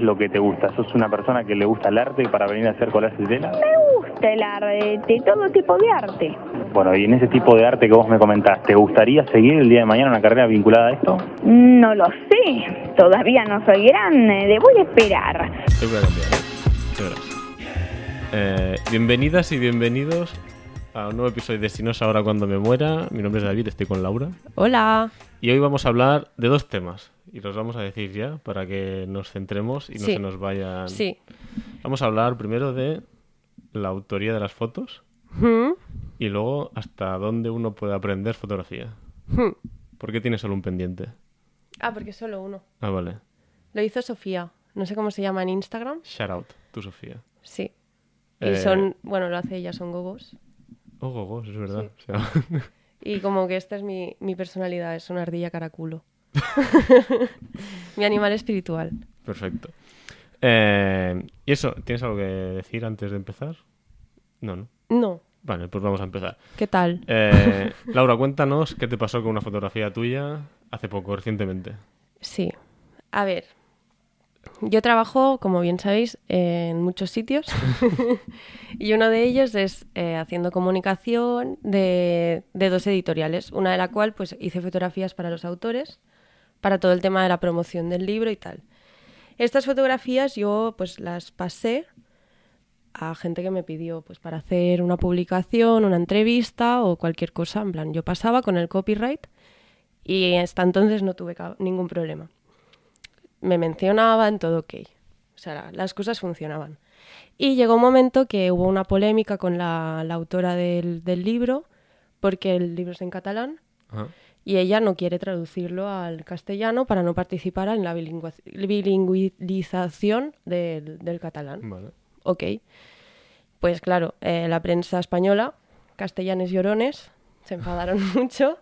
es lo que te gusta? ¿Sos una persona que le gusta el arte para venir a hacer collages de tela? Me gusta el arte, todo tipo de arte. Bueno, y en ese tipo de arte que vos me comentás, ¿te gustaría seguir el día de mañana una carrera vinculada a esto? No lo sé, todavía no soy grande, debo esperar. Te voy a cambiar, ¿eh? Eh, bienvenidas y bienvenidos a un nuevo episodio de Si no es ahora cuando me muera. Mi nombre es David, estoy con Laura. Hola. Y hoy vamos a hablar de dos temas. Y los vamos a decir ya para que nos centremos y no Sí. se nos vayan. Sí. Vamos a hablar primero de la autoría de las fotos y luego hasta dónde uno puede aprender fotografía. ¿Por qué tienes solo un pendiente? Ah, porque solo uno. Ah, vale. Lo hizo Sofía. No sé cómo se llama en Instagram. Shout out, tú Sofía. Sí. Y Eh, son, bueno, lo hace ella, son gogos. Oh, gogos, es verdad. O sea, Y como que esta es mi, mi personalidad, es una ardilla caraculo. mi animal espiritual. Perfecto. Eh, ¿Y eso? ¿Tienes algo que decir antes de empezar? No, no. No. Vale, pues vamos a empezar. ¿Qué tal? Eh, Laura, cuéntanos qué te pasó con una fotografía tuya hace poco, recientemente. Sí. A ver. Yo trabajo, como bien sabéis, en muchos sitios. y uno de ellos es eh, haciendo comunicación de, de dos editoriales. Una de la cual pues hice fotografías para los autores, para todo el tema de la promoción del libro y tal. Estas fotografías yo pues las pasé a gente que me pidió pues para hacer una publicación, una entrevista o cualquier cosa. En plan, yo pasaba con el copyright y hasta entonces no tuve ningún problema. Me mencionaban, todo ok. O sea, la- las cosas funcionaban. Y llegó un momento que hubo una polémica con la, la autora del, del libro, porque el libro es en catalán Ajá. y ella no quiere traducirlo al castellano para no participar en la bilingüización del, del catalán. Vale. Ok. Pues claro, eh, la prensa española, castellanes llorones, se enfadaron mucho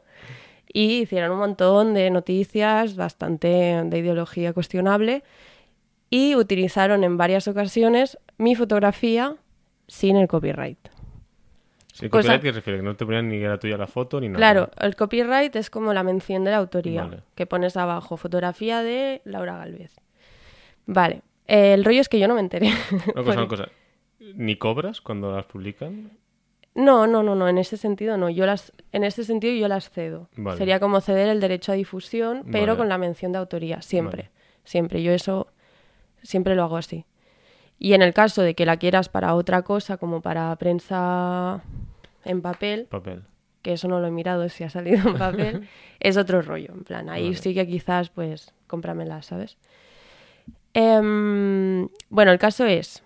y hicieron un montón de noticias bastante de ideología cuestionable y utilizaron en varias ocasiones mi fotografía sin el copyright. Sí, Cosa- copyright, ¿qué refiere? Que no te ponían ni era tuya la foto ni nada. Claro, el copyright es como la mención de la autoría, Vale. que pones abajo, fotografía de Laura Galvez. Vale, el rollo es que yo no me enteré. Una cosa, una cosa. ¿Ni cobras cuando las publican? No, no, no, no, en ese sentido no. Yo las, en ese sentido yo las cedo. Vale. Sería como ceder el derecho a difusión, pero Vale. con la mención de autoría, siempre. Vale. Siempre. Yo eso siempre lo hago así. Y en el caso de que la quieras para otra cosa, como para prensa en papel, Papel. que eso no lo he mirado si ha salido en papel, es otro rollo. En plan, ahí sí que quizás, pues, cómpramela, ¿sabes? Em, bueno, el caso es.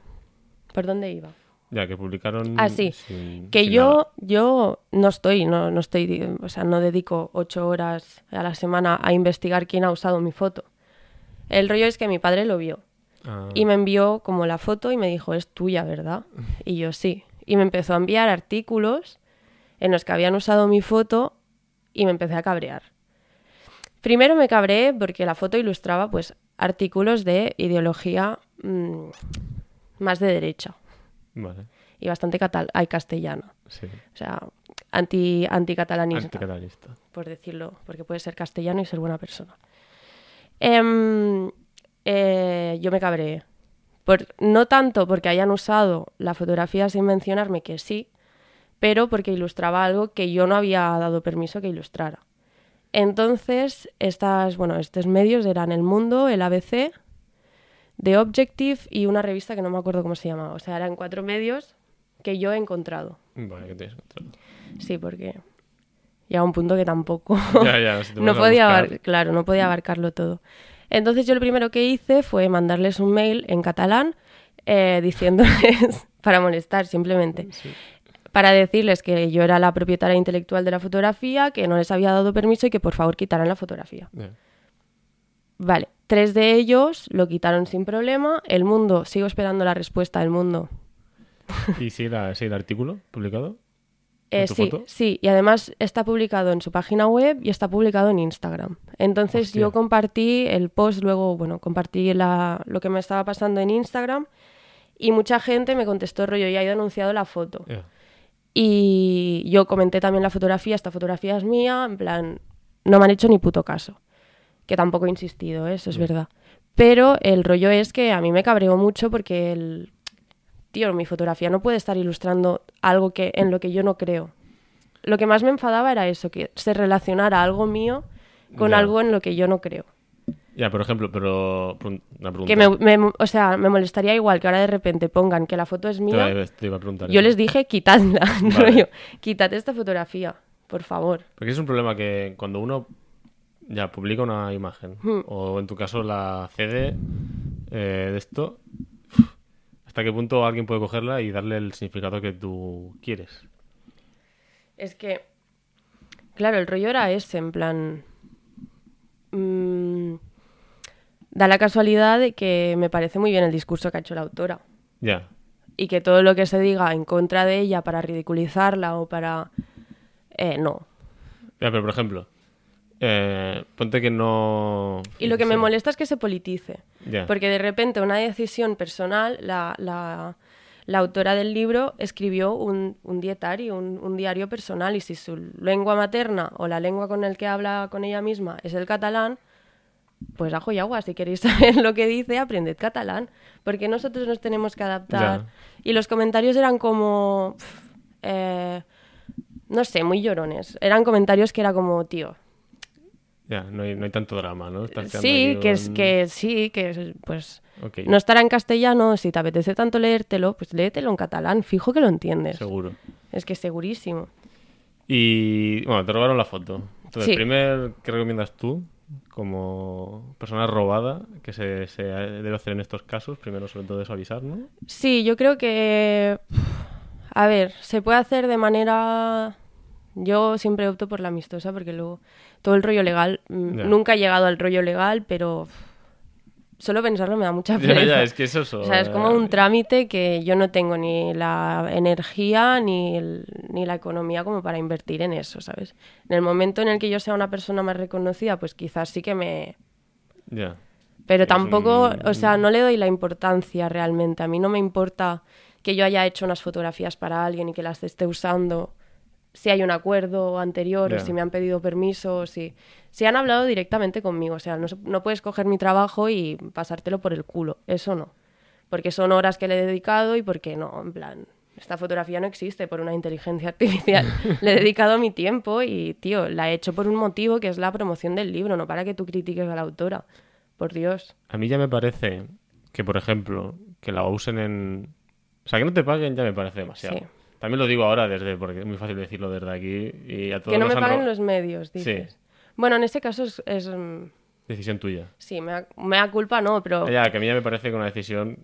¿Por dónde iba? Ya, que publicaron. Ah, sí. sin- Que sin yo, nada. yo no estoy, no, no estoy, o sea, no dedico ocho horas a la semana a investigar quién ha usado mi foto. El rollo es que mi padre lo vio Ah, y me envió como la foto y me dijo, es tuya, ¿verdad? Y yo sí. Y me empezó a enviar artículos en los que habían usado mi foto y me empecé a cabrear. Primero me cabreé porque la foto ilustraba pues artículos de ideología mm, más de derecha Vale. y bastante catal ay, castellana. Sí. O sea, anti, anticatalanista, Anticatalista. por decirlo, porque puede ser castellano y ser buena persona. Em, eh, yo me cabreé. Por, no tanto porque hayan usado la fotografía sin mencionarme que sí, pero porque ilustraba algo que yo no había dado permiso que ilustrara. Entonces, estas, bueno, estos medios eran El Mundo, el ABC, The Objective y una revista que no me acuerdo cómo se llamaba. O sea, eran cuatro medios que yo he encontrado. Vale, que tienes control. Sí, porque llega un punto que tampoco Ya, ya, si te no a podía abar- claro, no podía abarcarlo todo. Entonces yo lo primero que hice fue mandarles un mail en catalán eh, diciéndoles para molestar simplemente. Para decirles que yo era la propietaria intelectual de la fotografía, que no les había dado permiso y que por favor quitaran la fotografía. Ya. Vale, tres de ellos lo quitaron sin problema. El mundo, sigo esperando la respuesta del mundo. ¿Y sí, la, sí el artículo publicado? Eh, sí, foto? sí, y además está publicado en su página web y está publicado en Instagram. Entonces Hostia. yo compartí el post, luego, bueno, compartí la, lo que me estaba pasando en Instagram y mucha gente me contestó rollo, ya he denunciado la foto. Y yo comenté también la fotografía, esta fotografía es mía, en plan, no me han hecho ni puto caso. Que tampoco he insistido, ¿eh? eso es verdad. Pero el rollo es que a mí me cabreó mucho porque el tío, mi fotografía no puede estar ilustrando algo que en lo que yo no creo. Lo que más me enfadaba era eso, que se relacionara algo mío con Ya. algo en lo que yo no creo. Ya, por ejemplo, pero una pregunta. Que me, me- o sea, me molestaría igual que ahora de repente pongan que la foto es mía. iba, te iba a preguntar. Yo les dije, quitadla, Vale. rollo, quitad esta fotografía, por favor. Porque es un problema que cuando uno ya publica una imagen, Hmm. o en tu caso la cede eh, de esto, ¿hasta qué punto alguien puede cogerla y darle el significado que tú quieres? Es que, claro, el rollo era ese, en plan... mm, da la casualidad de que me parece muy bien el discurso que ha hecho la autora. Ya, Y que todo lo que se diga en contra de ella para ridiculizarla o para... Eh, no. Ya, pero por ejemplo, eh, ponte que no... Y lo que me molesta es que se politice. Ya. Porque de repente una decisión personal, la, la- la autora del libro escribió un, un dietario, un, un diario personal, y si su lengua materna o la lengua con el que habla con ella misma es el catalán, pues ajo y agua, si queréis saber lo que dice, aprended catalán, porque nosotros nos tenemos que adaptar. Ya. Y los comentarios eran como, pf, eh, no sé, muy llorones. Eran comentarios que era como, tío, Ya, no hay, no hay tanto drama, ¿no? Sí, que es que sí, que es, pues no estará en castellano, si te apetece tanto leértelo, pues léetelo en catalán, fijo que lo entiendes. seguro. Es que segurísimo. Y bueno, te robaron la foto. Entonces, Sí. primer, ¿qué recomiendas tú como persona robada que se, se debe hacer en estos casos? Primero, sobre todo eso, avisar, ¿no? Sí, yo creo que a ver, se puede hacer de manera yo siempre opto por la amistosa porque luego todo el rollo legal mm, Ya. nunca he llegado al rollo legal, pero solo pensarlo me da mucha Ya, pereza. ya, es que es eso. O sea, es como un trámite que yo no tengo ni la energía ni, el- ni la economía como para invertir en eso, ¿sabes? En el momento en el que yo sea una persona más reconocida, pues quizás sí que me... Ya. Pero Es tampoco, un- o sea, no le doy la importancia realmente. A mí no me importa que yo haya hecho unas fotografías para alguien y que las esté usando si hay un acuerdo anterior o si me han pedido permiso o si, si han hablado directamente conmigo. O sea, no, no puedes coger mi trabajo y pasártelo por el culo. Eso no. Porque son horas que le he dedicado y porque no, en plan, esta fotografía no existe por una inteligencia artificial. le he dedicado mi tiempo y, tío, la he hecho por un motivo que es la promoción del libro, no para que tú critiques a la autora. Por Dios. A mí ya me parece que, por ejemplo, que la usen en... O sea, que no te paguen ya me parece demasiado. Sí. También lo digo ahora desde, porque es muy fácil decirlo desde aquí y a todos Que no me paguen los medios, dices. Sí. Bueno, en este caso es... es, mm, Decisión tuya. sí, me da, me da culpa, no, pero... Ya, que a mí ya me parece que una decisión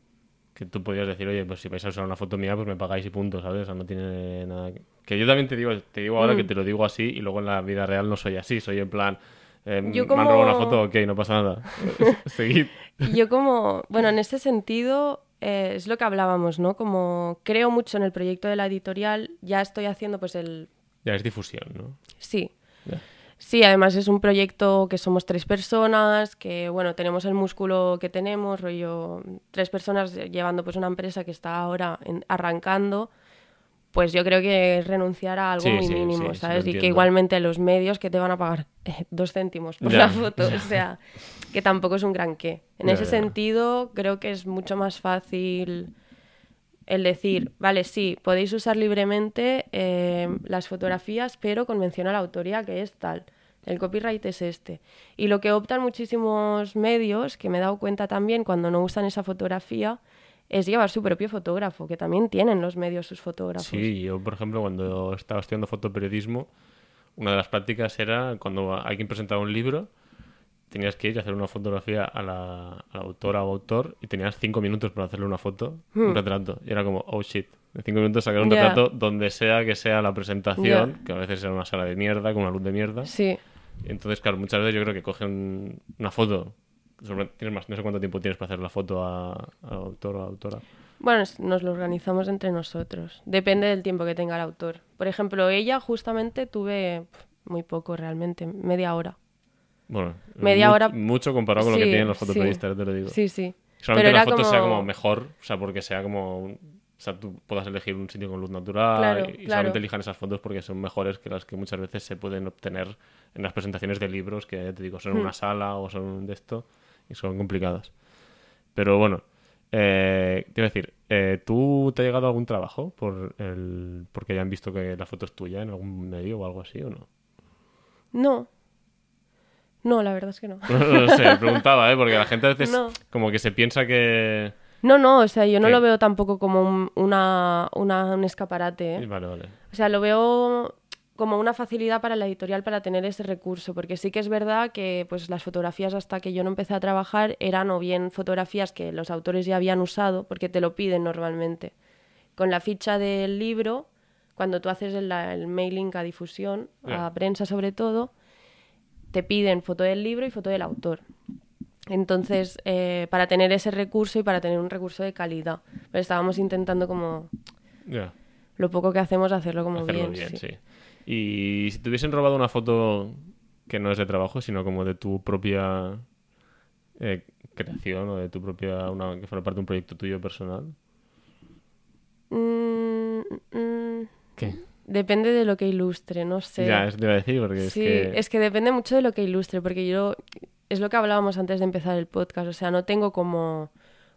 que tú podrías decir, oye, pues si vais a usar una foto mía, pues me pagáis y punto, ¿sabes? O sea, no tiene nada que... Que yo también te digo, te digo ahora Mm. que te lo digo así y luego en la vida real no soy así, soy en plan... eh, Yo Me han como- robado una foto, ok, no pasa nada. Seguid. Yo como, bueno, en ese sentido eh, es lo que hablábamos, ¿no? Como creo mucho en el proyecto de la editorial, ya estoy haciendo pues el... Ya es difusión, ¿no? Sí. Ya. Sí, además es un proyecto que somos tres personas, que bueno, tenemos el músculo que tenemos, rollo, tres personas llevando pues una empresa que está ahora en- arrancando, pues yo creo que es renunciar a algo Sí, muy sí, mínimo, sí, ¿sabes? y que igualmente los medios que te van a pagar eh, dos céntimos por Ya. la foto, o sea, que tampoco es un gran qué. En Ya, ese ya. sentido, creo que es mucho más fácil el decir, vale, sí, podéis usar libremente eh, las fotografías, pero con mención a la autoría que es tal. El copyright es este. Y lo que optan muchísimos medios, que me he dado cuenta también cuando no usan esa fotografía, es llevar su propio fotógrafo, que también tienen los medios sus fotógrafos. Sí, yo, por ejemplo, cuando estaba estudiando fotoperiodismo, una de las prácticas era cuando alguien presentaba un libro, tenías que ir y hacer una fotografía a la, a la autora o autor y tenías cinco minutos para hacerle una foto, un retrato. Y era como, oh shit, en cinco minutos sacar un Hmm. Ya. retrato donde sea que sea la presentación, que a veces era una sala de mierda, con una luz de mierda. Sí, entonces, claro, muchas veces yo creo que cogen una foto. Sobre- tienes más, no sé cuánto tiempo tienes para hacer la foto a, a autor o a autora. Bueno, nos lo organizamos entre nosotros. Depende del tiempo que tenga el autor. Por ejemplo, ella justamente tuve muy poco realmente, media hora. Bueno, Media mu- hora- mucho comparado con lo Sí, que tienen los sí. fotoperiodistas, te lo digo. Sí, sí. Solamente Pero la foto sea como- como mejor, o sea, porque sea como. un- O sea, tú puedas elegir un sitio con luz natural Claro, y, y claro. solamente elijan esas fotos porque son mejores que las que muchas veces se pueden obtener en las presentaciones de libros que, ya te digo, son en Hmm. una sala o son de esto y son complicadas. Pero bueno, eh, te iba a decir, eh, ¿tú te ha llegado algún trabajo por el, porque hayan visto que la foto es tuya en algún medio o algo así o no? No. No, la verdad es que no. No, sé, preguntaba, ¿eh? Porque la gente a veces No. como que se piensa que... No, no, o sea, yo no ¿Qué? lo veo tampoco como un, una, una- un escaparate. ¿eh? Vale, vale. O sea, lo veo como una facilidad para la editorial para tener ese recurso, porque sí que es verdad que pues las fotografías hasta que yo no empecé a trabajar eran o bien fotografías que los autores ya habían usado, porque te lo piden normalmente. Con la ficha del libro, cuando tú haces el, el mailing a difusión, a prensa sobre todo, te piden foto del libro y foto del autor. Entonces, eh, para tener ese recurso y para tener un recurso de calidad. Pero estábamos intentando como lo poco que hacemos hacerlo como hacerlo bien. bien, sí. sí. Y si te hubiesen robado una foto que no es de trabajo, sino como de tu propia eh, creación o de tu propia... Una, que fuera parte de un proyecto tuyo personal. Mm, mm, ¿Qué? depende de lo que ilustre, no sé. Ya, es te iba a decir, porque es sí, que... es que depende mucho de lo que ilustre, porque yo es lo que hablábamos antes de empezar el podcast, o sea, no tengo como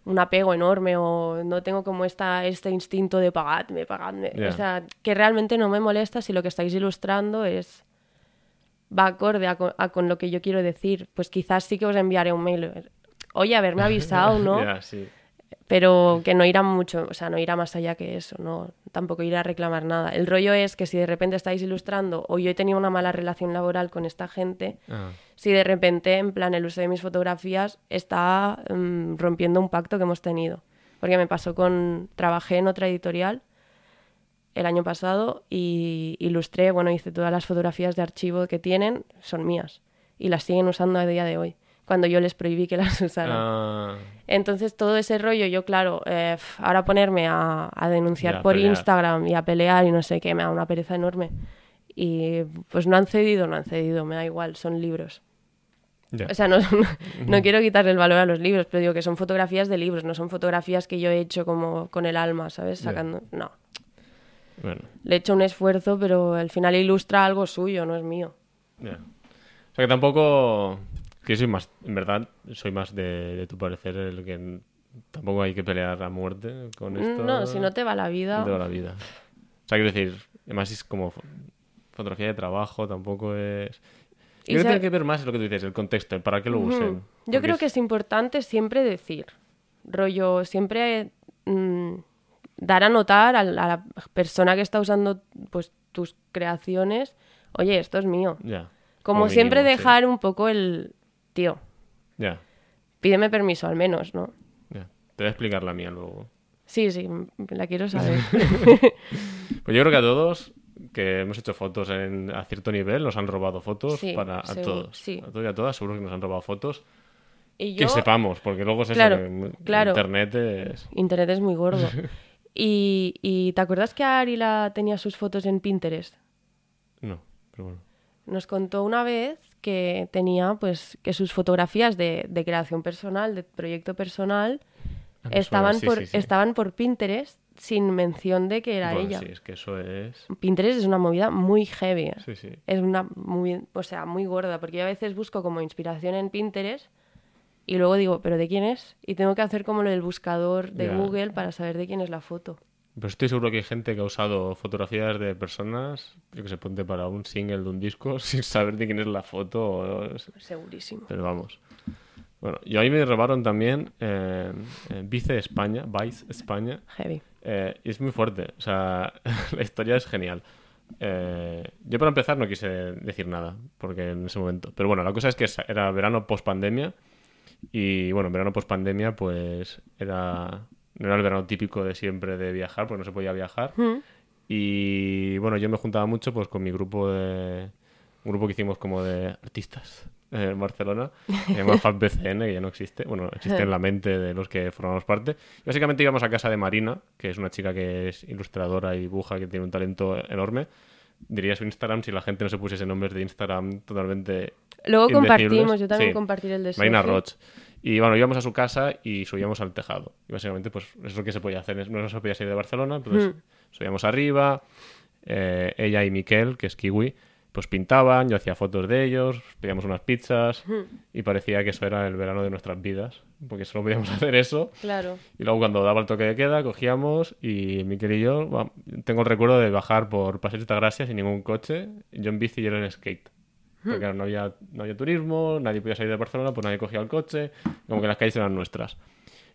un apego enorme o no tengo como esta, este instinto de pagadme, pagadme. O sea, que realmente no me molesta si lo que estáis ilustrando es va acorde a, co- a con lo que yo quiero decir. Pues quizás sí que os enviaré un mail. Oye, haberme avisado, ¿no? Sí. Pero que no irá mucho, o sea, no irá más allá que eso, no, tampoco irá a reclamar nada. El rollo es que si de repente estáis ilustrando o yo he tenido una mala relación laboral con esta gente, Ah, si de repente, en plan, el uso de mis fotografías está mm, rompiendo un pacto que hemos tenido. Porque me pasó con, trabajé en otra editorial el año pasado y ilustré, bueno, hice todas las fotografías de archivo que tienen, son mías, y las siguen usando a día de hoy, cuando yo les prohibí que las usaran. ah, Entonces todo ese rollo, yo claro, eh, ahora ponerme a, a denunciar por pelear. Instagram y a pelear y no sé qué, me da una pereza enorme. Y pues no han cedido, no han cedido, me da igual, son libros. ya. O sea, no, no, no quiero quitarle el valor a los libros, pero digo que son fotografías de libros, no son fotografías que yo he hecho como con el alma, ¿sabes? Sacando... No, Bueno, le he hecho un esfuerzo, pero al final ilustra algo suyo, no es mío. ya. O sea que tampoco... Que soy más... En verdad, soy más de, de tu parecer el que tampoco hay que pelear a muerte con esto. No, si no te va la vida... de toda la vida. O sea, quiero decir, además es como fo- fotografía de trabajo, tampoco es... Yo creo que tiene que ver más lo que tú dices, el contexto, el para qué lo usen. Ujú. Yo Porque creo que es importante siempre decir, rollo, siempre mm, dar a notar a la, a la persona que está usando pues tus creaciones, oye, esto es mío. Como mínimo, siempre sí. dejar un poco el, tío, Ya, pídeme permiso al menos, ¿no? ya. Te voy a explicar la mía luego. Sí, sí, la quiero saber. Pues yo creo que a todos que hemos hecho fotos en- a cierto nivel nos han robado fotos Sí, para a seguro, todos. sí. A todos y a todas seguro que nos han robado fotos. y Que sepamos, porque luego es eso, Claro, en- claro. Internet es... Internet es muy gordo. Y, y ¿te acuerdas que Ari la tenía sus fotos en Pinterest? No, pero bueno. Nos contó una vez que tenía, pues, que sus fotografías de, de creación personal, de proyecto personal, Ah, me estaban, sí, por, sí, sí. estaban por Pinterest sin mención de que era Bueno, ella. Sí, es que eso es... Pinterest es una movida muy heavy. ¿eh? Sí, sí. Es una muy, o sea, muy gorda, porque yo a veces busco como inspiración en Pinterest y luego digo, ¿pero de quién es? Y tengo que hacer como lo del buscador de. Google para saber de quién es la foto. Pero estoy seguro que hay gente que ha usado fotografías de personas, yo que se ponte para un single de un disco sin saber de quién es la foto. o- Segurísimo. Pero vamos. Bueno, y ahí me robaron también eh, eh, Vice España, Vice España. Heavy. Eh, y es muy fuerte. O sea, la historia es genial. Eh, yo para empezar no quise decir nada, porque en ese momento. Pero bueno, la cosa es que era verano post pandemia. Y bueno, en verano post pandemia, pues era. No era el verano típico de siempre de viajar, porque no se podía viajar. Y bueno, yo me juntaba mucho pues con mi grupo de. Un grupo que hicimos como de artistas eh, en Barcelona, que se llama FabBCN, que ya no existe. Bueno, existe en la mente de los que formamos parte. Y básicamente íbamos a casa de Marina, que es una chica que es ilustradora y dibuja, que tiene un talento enorme. Diría su Instagram si la gente no se pusiese nombres de Instagram totalmente. Luego compartimos, yo también Sí. compartiré el de Marina. Roch. Y bueno, íbamos a su casa y subíamos al tejado. Y básicamente, pues es lo que se podía hacer. No se podía salir de Barcelona, entonces Hmm. subíamos arriba. eh, ella y Miquel, que es kiwi, pues pintaban, yo hacía fotos de ellos, pedíamos unas pizzas y parecía que eso era el verano de nuestras vidas, porque solo podíamos hacer eso. Claro. Y luego cuando daba el toque de queda, cogíamos y mi y yo, bueno, tengo el recuerdo de bajar por Paseo de Gracia sin ningún coche, yo en bici y él en skate. Porque claro, no, había, no había turismo, nadie podía salir de Barcelona, pues nadie cogía el coche, como que las calles eran nuestras.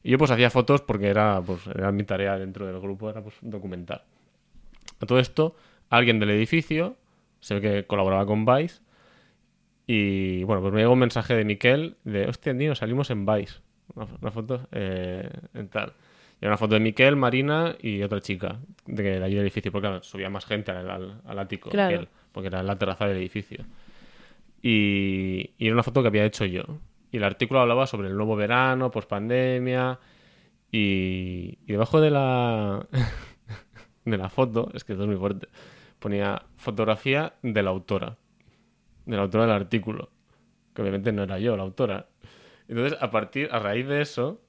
Y yo pues hacía fotos porque era, pues, era mi tarea dentro del grupo, era pues documentar. A todo esto, alguien del edificio, se ve que colaboraba con Vice, y bueno, pues me llegó un mensaje de Miquel de, hostia, tío, salimos en Vice. Una, una foto eh, en tal. Y era una foto de Miquel, Marina y otra chica de, de allí del edificio, porque claro, subía más gente al, al- al ático Claro. que él, porque era la terraza del edificio. Y, y era una foto que había hecho yo. Y el artículo hablaba sobre el nuevo verano, pospandemia. Y, y debajo de la, de la foto, es que esto es muy fuerte, ponía fotografía de la autora. De la autora del artículo. Que obviamente no era yo la autora. Entonces, a partir, a raíz de eso,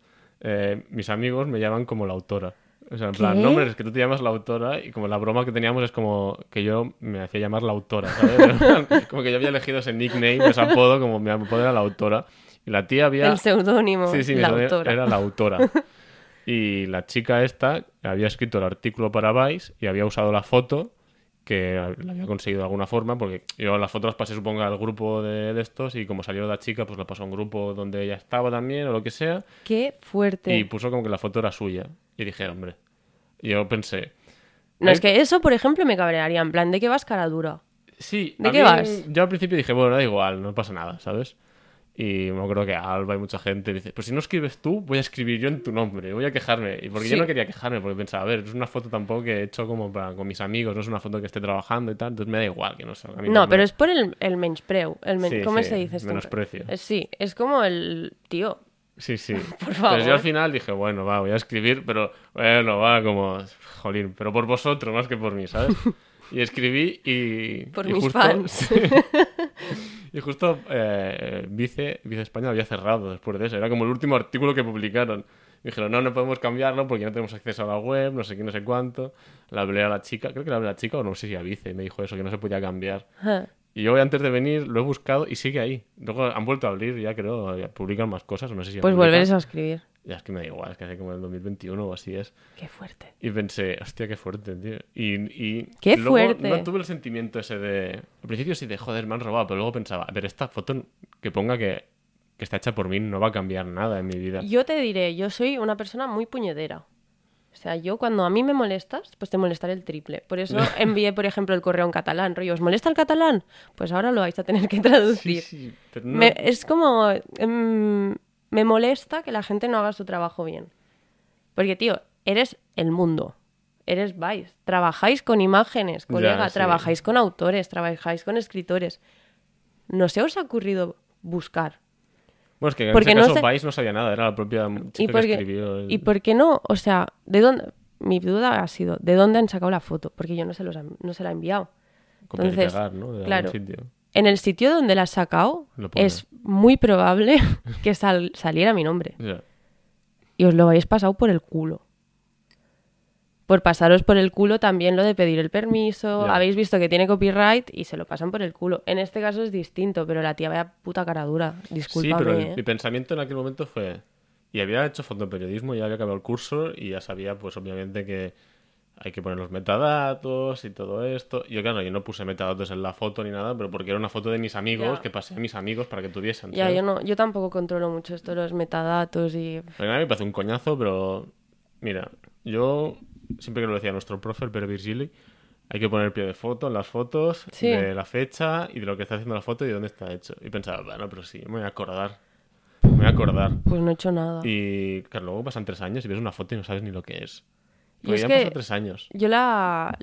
eh, mis amigos me llaman como la autora. O sea, en plan, ¿Qué? no, hombre, es que tú te llamas la autora y como la broma que teníamos es como que yo me hacía llamar la autora, ¿sabes? Plan, como que yo había elegido ese nickname, ese apodo, como mi apodo era la autora. Y la tía había... El seudónimo, Sí, sí, la autora. Era la autora. Y la chica esta había escrito el artículo para Vice y había usado la foto que la había conseguido de alguna forma, porque yo las fotos las pasé, supongo, al grupo de, de estos y como salió la chica, pues la pasó a un grupo donde ella estaba también o lo que sea Qué fuerte. y puso como que la foto era suya. Y dije, hombre, y yo pensé, No, es que eso, por ejemplo, me cabrearía. En plan, ¿de qué vas cara dura? Sí, ¿De qué mí- vas? Yo al principio dije, bueno, da igual, no pasa nada, ¿sabes? Y me acuerdo que Alba y mucha gente dice, pues si no escribes tú, voy a escribir yo en tu nombre, voy a quejarme. Y porque yo Sí. no quería quejarme, porque pensaba, a ver, es una foto tampoco que he hecho como para, con mis amigos, no es una foto que esté trabajando y tal, entonces me da igual que no mi No, nombre. pero es por el, el menyspreu. El men- Sí, ¿Cómo sí, se dice esto? menosprecio. Eh, Sí, es como el tío. Sí, sí. Por favor. yo al final dije, bueno, va, voy a escribir, pero bueno, va, como, jolín, pero por vosotros más que por mí, ¿sabes? Y escribí y... Por y mis justo- fans. y justo eh, Vice, Vice España había cerrado después de eso. Era como el último artículo que publicaron. Dijeron, no, no podemos cambiarlo porque no tenemos acceso a la web, no sé qué, no sé cuánto. La hablé a la chica, creo que la hablé a la chica o no sé si a Vice, me dijo eso, que no se podía cambiar. Ajá. Y yo antes de venir lo he buscado y sigue ahí. Luego han vuelto a abrir, ya creo, publican más cosas, no sé si Pues volveres a escribir. Ya es que me da igual, es que hace como el 2021 o así es. Qué fuerte. Y pensé, hostia, qué fuerte, tío. Y, y ¡Qué luego fuerte! No tuve el sentimiento ese de... Al principio sí de, joder, me han robado, pero luego pensaba, a ver, esta foto que ponga que, que está hecha por mí no va a cambiar nada en mi vida. Yo te diré, yo soy una persona muy puñedera. O sea, yo cuando a mí me molestas, pues te molestaré el triple. Por eso envié, por ejemplo, el correo en catalán. Rollo, ¿os molesta el catalán? Pues ahora lo vais a tener que Sí, traducir. sí, pero no- Me- es como... em, me molesta que la gente no haga su trabajo bien. Porque, tío, eres el mundo. Eres Vice. Trabajáis con imágenes, colega. sí. Trabajáis con autores, trabajáis con escritores. No se os ha ocurrido buscar. Bueno, es que en porque ese no caso sé- Vice no sabía nada, era la propia chica ¿Y por, que qué, escribió. el- ¿Y por qué no? O sea, ¿de dónde? Mi duda ha sido, ¿de dónde han sacado la foto? Porque yo no se, los han- no se la he enviado. entonces, pegar, ¿no? De claro. sitio. En el sitio donde la has sacado, es muy probable que sal- saliera mi nombre. Ya. Y os lo habéis pasado por el culo. Por pasaros por el culo también lo de pedir el permiso. Habéis visto que tiene copyright y se lo pasan por el culo. En este caso es distinto, pero la tía vaya puta cara dura. Discúlpame. Sí, pero el- ¿eh? mi pensamiento en aquel momento fue... Y había hecho fotoperiodismo, ya había acabado el curso y ya sabía, pues obviamente que hay que poner los metadatos y todo esto. Yo, claro, yo no puse metadatos en la foto ni nada, pero porque era una foto de mis amigos que pasé a mis amigos para que tuviesen. Ya, yo, no, yo tampoco controlo mucho esto, los metadatos y... A mí me parece un coñazo, pero mira, yo siempre que lo decía nuestro profe, el Pere Virgili, hay que poner pie de foto en las fotos, Sí. de la fecha y de lo que está haciendo la foto y de dónde está hecho. Y pensaba, bueno, pero sí, me voy a acordar. Me voy a acordar. Pues no he hecho nada. Y claro, luego pasan tres años y ves una foto y no sabes ni lo que es. Y es ya que- tres años. Yo la...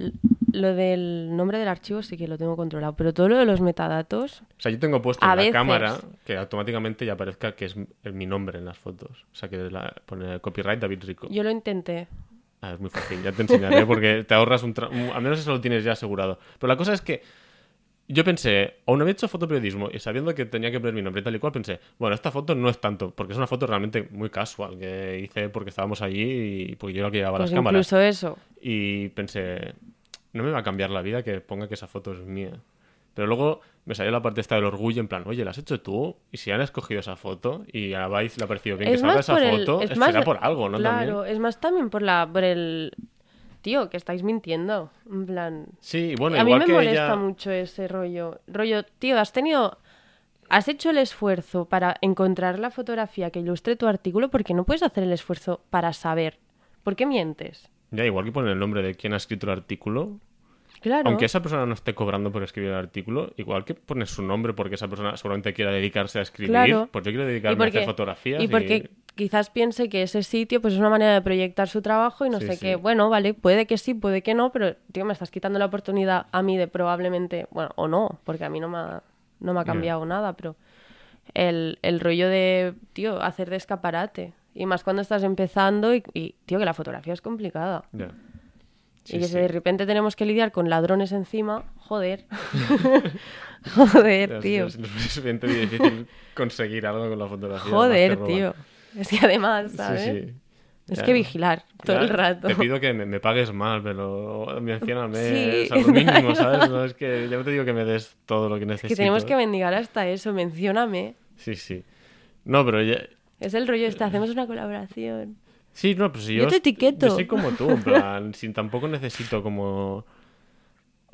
Lo del nombre del archivo sí que lo tengo controlado, pero todo lo de los metadatos... O sea, yo tengo puesto en la veces. cámara que automáticamente ya aparezca que es mi nombre en las fotos. O sea, que la, pone copyright David Rico. Yo lo intenté. Ah, es muy fácil, ya te enseñaré porque te ahorras un, tra- Al menos eso lo tienes ya asegurado. Pero la cosa es que yo pensé, aún no había hecho fotoperiodismo y sabiendo que tenía que poner mi nombre y tal y cual, pensé, bueno, esta foto no es tanto, porque es una foto realmente muy casual que hice porque estábamos allí y porque yo era el que llevaba Pues las cámaras. incluso eso. Y pensé, no me va a cambiar la vida que ponga que esa foto es mía. Pero luego me salió la parte esta del orgullo, en plan, oye, ¿la has hecho tú? Y si han escogido esa foto y a Vice le ha parecido bien que Es salga más esa por el- foto, es es más- será por algo, ¿no? Claro, También. es más también por la por el tío que estáis mintiendo, en plan. Sí, bueno, a mí me que molesta ella... mucho ese rollo. Rollo, tío, has tenido has hecho el esfuerzo para encontrar la fotografía que ilustre tu artículo porque no puedes hacer el esfuerzo para saber. ¿Por qué mientes? Ya, igual que poner el nombre de quien ha escrito el artículo, Claro. aunque esa persona no esté cobrando por escribir el artículo, igual que pones su nombre porque esa persona seguramente quiera dedicarse a escribir, Claro. pues yo quiero y dedicarme a porque, hacer fotografías y porque quizás piense que ese sitio pues es una manera de proyectar su trabajo y no Sí, sé sí. qué. Bueno, vale, puede que sí, puede que no, pero tío, me estás quitando la oportunidad a mí de probablemente, bueno, o no, porque a mí no me ha, no me ha cambiado nada, pero el, el rollo de, tío, hacer de escaparate. Y más cuando estás empezando y, y, tío, que la fotografía es complicada. Sí, y que si de repente tenemos que lidiar con ladrones encima, joder. joder, tío. Es, es suficientemente difícil conseguir algo con la fotografía. Joder, tío. Es que además, Sí, ¿sabes? sí. Es Ya. que vigilar todo Ya, el rato. Te pido que me, me pagues mal, pero mencióname Sí. es algo mínimo, ¿sabes? No, es que ya no te digo que me des todo lo que Es necesito. que tenemos que mendigar hasta eso, mencióname. Sí, sí. No, pero ya... Es el rollo este, hacemos una colaboración. Sí, no, pero si Yo yo... te etiqueto. Yo soy como tú, en plan, sin tampoco necesito como...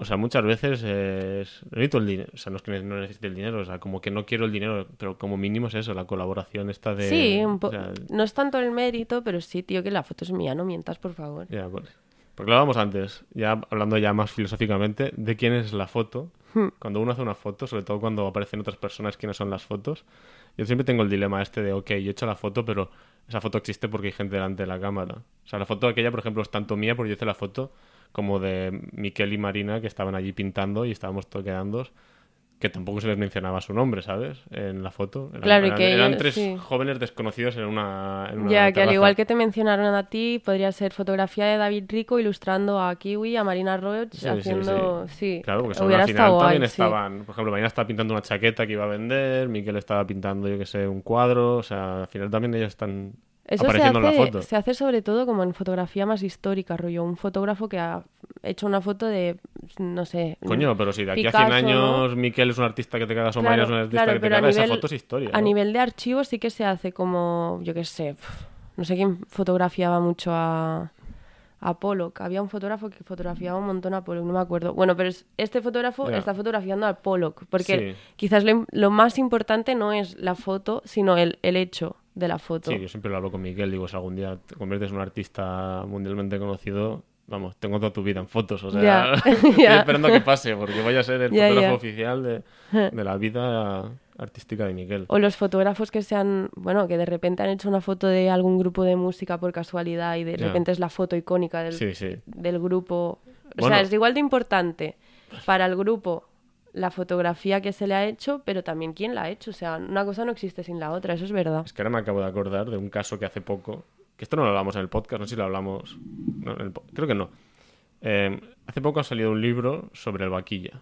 O sea, muchas veces es... no necesito el dinero, o sea, no es que no necesite el dinero, o sea, como que no quiero el dinero, pero como mínimo es eso, la colaboración esta de... sí, un po- o sea, no es tanto el mérito, pero sí, tío, que la foto es mía, no mientas, por favor. Ya, vale. Porque lo hablábamos antes, ya hablando ya más filosóficamente, de quién es la foto. Hmm. Cuando uno hace una foto, sobre todo cuando aparecen otras personas, quiénes son las fotos. Yo siempre tengo el dilema este de, ok, yo he hecho la foto, pero esa foto existe porque hay gente delante de la cámara. O sea, la foto aquella, por ejemplo, es tanto mía porque yo hice la foto como de Miquel y Marina que estaban allí pintando y estábamos toqueando que tampoco se les mencionaba su nombre, ¿sabes? En la foto. Eran, Claro, eran- que eran tres sí. jóvenes desconocidos en una, en una Ya, que al igual que te mencionaron a ti, podría ser fotografía de David Rico ilustrando a Kiwi, a Marina Roach, Sí, sí, haciendo... Sí, Claro, porque son- al final también guay, sí. estaban, por ejemplo, Marina estaba pintando una chaqueta que iba a vender, Miquel estaba pintando, yo que sé, un cuadro, o sea, al final también ellos están Eso se en la hace, foto. se hace sobre todo como en fotografía más histórica, rollo. Un fotógrafo que ha hecho una foto de, no sé... Coño, pero si de aquí a Picasso, 100 ¿no? años Miquel es un artista que te cagas o Claro, es un artista claro, que te cagas, esa foto es historia. A ¿no? nivel de archivo sí que se hace como, yo qué sé, no sé quién fotografiaba mucho a, a Pollock. Había un fotógrafo que fotografiaba un montón a Pollock, no me acuerdo. Bueno, pero es- este fotógrafo está fotografiando a Pollock, porque Sí. quizás lo, lo más importante no es la foto, sino el, el hecho de la foto. Sí, yo siempre lo hablo con Miquel, digo, si algún día te conviertes en un artista mundialmente conocido, vamos, tengo toda tu vida en fotos, o sea, estoy esperando a que pase, porque voy a ser el fotógrafo oficial de, de la vida artística de Miquel. O los fotógrafos que sean, bueno, que de repente han hecho una foto de algún grupo de música por casualidad y de repente es la foto icónica del, Sí, sí. del grupo. O Bueno. sea, es igual de importante para el grupo la fotografía que se le ha hecho, pero también quién la ha hecho. O sea, una cosa no existe sin la otra, eso es verdad. Es que ahora me acabo de acordar de un caso que hace poco, que esto no lo hablamos en el podcast, no sé si lo hablamos, no, en el po- creo que no. Eh, hace poco ha salido un libro sobre el vaquilla.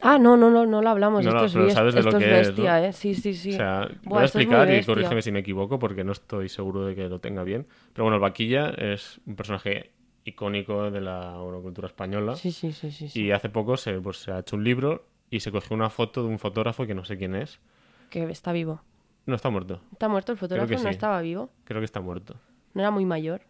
Ah, no, no, no, no lo hablamos. No lo- esto es, pero sabes de lo esto es que es, bestia. ¿eh? Sí, sí, sí. O sea, Buah, voy a explicar y corrígeme si me equivoco porque no estoy seguro de que lo tenga bien. Pero bueno, el vaquilla es un personaje icónico de la bueno, cultura española. Sí, sí, sí, sí. sí. Y hace poco se, pues, se ha hecho un libro y se cogió una foto de un fotógrafo que no sé quién es. Que está vivo. No, está muerto. ¿Está muerto el fotógrafo? que ¿No sí. estaba vivo? Creo que está muerto. ¿No era muy mayor?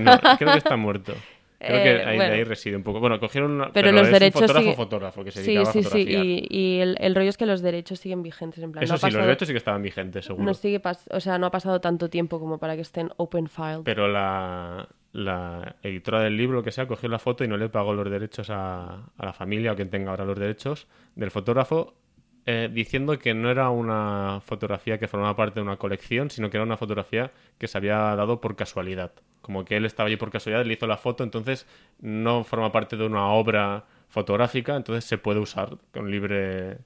No, creo que está muerto. Creo que Eh, ahí, bueno. ahí reside un poco. Bueno, cogieron una, Pero los es derechos un fotógrafo sigue- fotógrafo que se Sí, sí, sí. Y, y el, el rollo es que los derechos siguen vigentes. En plan, Eso no sí, los pasado- derechos sí que estaban vigentes, seguro. No sigue pas- o sea, no ha pasado tanto tiempo como para que estén open file. Pero la, la editora del libro, lo que sea, cogió la foto y no le pagó los derechos a, a la familia o quien tenga ahora los derechos del fotógrafo, eh, diciendo que no era una fotografía que formaba parte de una colección, sino que era una fotografía que se había dado por casualidad. Como que él estaba allí por casualidad, le hizo la foto, entonces no forma parte de una obra fotográfica, entonces se puede usar con libre,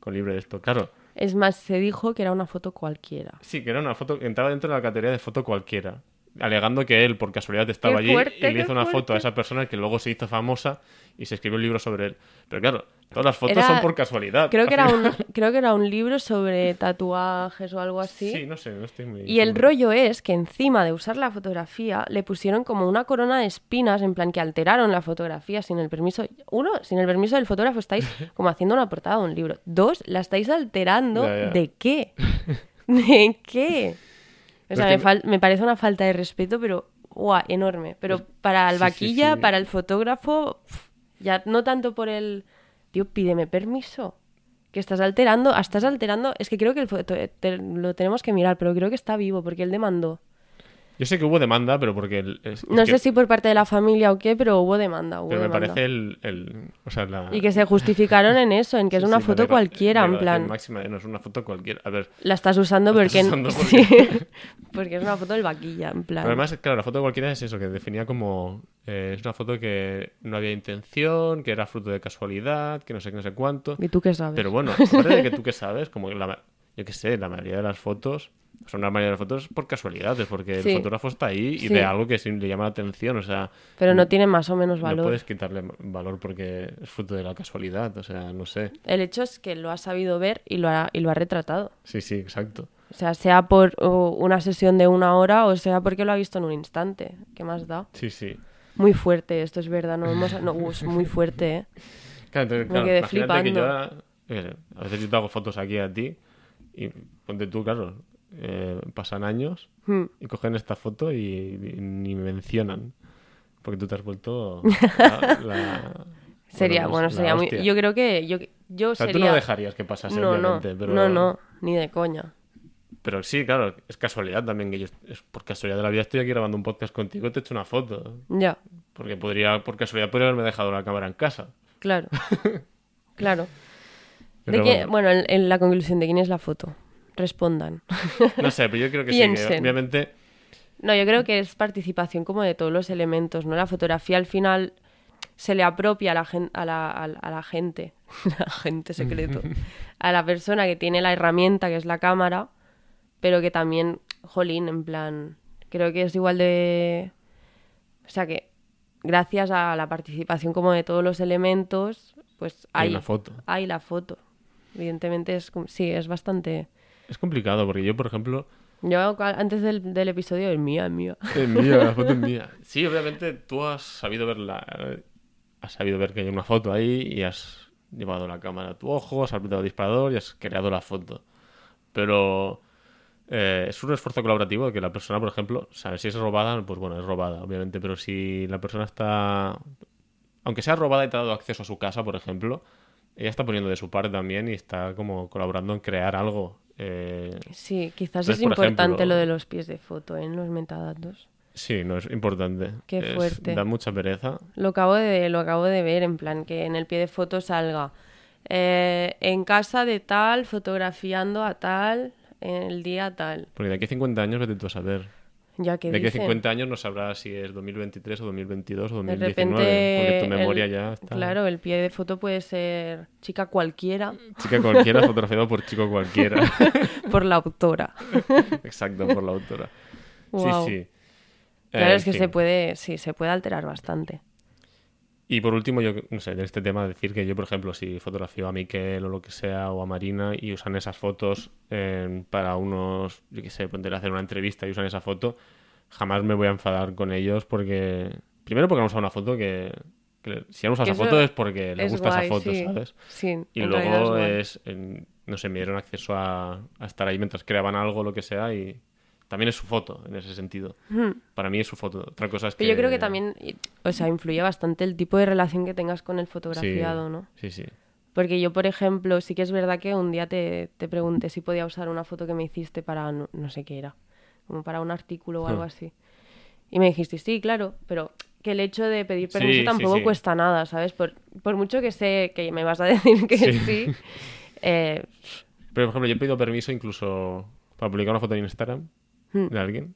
con libre de esto. Claro, Es más, se dijo que era una foto cualquiera. Sí, que era una foto, entraba dentro de la categoría de foto cualquiera. Alegando que él por casualidad estaba Qué allí fuerte, y le hizo una foto fuerte. a esa persona que luego se hizo famosa y se escribió un libro sobre él. Pero claro, todas las fotos Era- son por casualidad. Creo que, era un, creo que era un libro sobre tatuajes o algo así. Sí, no sé, no estoy muy... Y el rollo es que encima de usar la fotografía le pusieron como una corona de espinas, en plan que alteraron la fotografía sin el permiso. Uno, sin el permiso del fotógrafo estáis como haciendo una portada de un libro. Dos, la estáis alterando. Ya, ya. ¿De qué? ¿De qué? O sea, me, fal- me parece una falta de respeto, pero guau, enorme. Pero para el sí, vaquilla, sí. para el fotógrafo, ya no tanto por el... Tío, pídeme permiso. Que estás alterando, estás alterando. Es que creo que el foto- te- lo tenemos que mirar, pero creo que está vivo porque él demandó. Yo sé que hubo demanda, pero porque... el- es- No sé que- si por parte de la familia o qué, pero hubo demanda. hubo Pero me parece el... el- o sea, la... Y que se justificaron en eso, en que es una sí, foto cualquiera, en plan. máxima, eh, no es una foto cualquiera. A ver, La estás usando La porque, estás usando sí, porque- porque es una foto del vaquilla, en plan. Pero además, claro, la foto cualquiera es eso, que definía como... eh, es una foto que no había intención, que era fruto de casualidad, que no sé qué, no sé cuánto. ¿Y tú qué sabes? Pero bueno, aparte de que tú que sabes, como la, yo qué sé, la mayoría de las fotos son la mayoría de las fotos por casualidades, porque Sí. el fotógrafo está ahí y Sí. ve algo que sí le llama la atención, o sea, Pero no tiene más o menos no valor. puedes quitarle valor porque es fruto de la casualidad, o sea, no sé. El hecho es que lo ha sabido ver y lo ha, y lo ha retratado. Sí, sí, exacto. O sea, sea por una sesión de una hora o sea porque lo ha visto en un instante. ¿Qué más da? Sí, sí. Muy fuerte, esto es verdad. No, hemos, no, uh, es muy fuerte, ¿eh? Claro, entonces, Me claro, quedé imagínate que yo flipando. eh, a veces yo te hago fotos aquí a ti y ponte tú, claro, eh, pasan años Hmm. y cogen esta foto y, y ni me mencionan. Porque tú te has vuelto la... la- Sería, bueno, sería muy... Yo creo que yo, yo O sea, tú sería... no dejarías que pasase, no, no, obviamente, pero... no, no, ni de coña. Pero sí, claro, es casualidad también que yo... Es por casualidad de la vida estoy aquí grabando un podcast contigo y te he hecho una foto. Ya, Porque podría, por casualidad, podría haberme dejado la cámara en casa. claro. claro. ¿De Pero quién- bueno. bueno, en, en la conclusión, ¿de quién es la foto? Respondan. No sé, pero yo creo que sí, que obviamente... No, yo creo que es participación como de todos los elementos, ¿no? La fotografía al final se le apropia a la, gen- a la, a la- a la gente, a gente secreto, a la persona que tiene la herramienta que es la cámara, pero que también, jolín, en plan, creo que es igual de... O sea que gracias a la participación como de todos los elementos, pues Hay hay, una foto. hay la foto. Evidentemente es, sí, es bastante... Es complicado porque yo, por ejemplo... Yo antes del, del episodio, es mía, es mía. Es mía, la foto es mía. Sí, obviamente tú has sabido ver la... Has sabido ver que hay una foto ahí y has llevado la cámara a tu ojo, has apretado el disparador y has creado la foto. Pero eh, es un esfuerzo colaborativo que la persona, por ejemplo, sabe si es robada, pues bueno, es robada, obviamente, pero si la persona está... Aunque sea robada y te ha dado acceso a su casa, por ejemplo, ella está poniendo de su parte también y está como colaborando en crear algo. Eh, Sí, quizás Entonces, es por importante ejemplo- lo de los pies de foto en los metadatos. Sí, no es importante. Qué Es- fuerte. da mucha pereza. Lo acabo de, lo acabo de ver, en plan que en el pie de foto salga eh, en casa de tal, fotografiando a tal, en el día tal. Porque de aquí a 50 años vete tú a saber. Ya que de dicen. 50 años no sabrás si es 2023 o 2022 o De 2019. repente, porque tu memoria el- ya está. Claro, el pie de foto puede ser chica cualquiera Chica cualquiera fotografiado por chico cualquiera. por la autora. Exacto, por la autora. Guau. Sí, sí. Claro, Eh, es que se puede, sí, se puede alterar bastante. Y por último, yo no sé, en este tema decir que yo, por ejemplo, si fotografío a Miquel o lo que sea, o a Marina, y usan esas fotos eh, para unos, yo qué sé, poder hacer una entrevista y usan esa foto, jamás me voy a enfadar con ellos porque. Primero porque han usado una foto que. que si han usado esa foto es porque les es gusta guay, esa foto, sí. ¿sabes? Sí, Y luego es, en- no sé, me dieron acceso a, a estar ahí mientras creaban algo o lo que sea y también es su foto en ese sentido. Para mí es su foto. Otra cosa es que... Pero yo creo que también, o sea, influye bastante el tipo de relación que tengas con el Sí, fotografiado, ¿no? Sí, sí. Porque yo, por ejemplo, sí que es verdad que un día te, te pregunté si podía usar una foto que me hiciste para, no, no sé qué era, como para un artículo o algo Hmm. así. Y me dijiste, sí, claro, pero que el hecho de pedir permiso sí, tampoco sí. cuesta nada, ¿sabes? Por, por mucho que sé que me vas a decir que Sí. sí, eh, Pero, por ejemplo, yo he pedido permiso incluso para publicar una foto en Instagram Hmm. de alguien.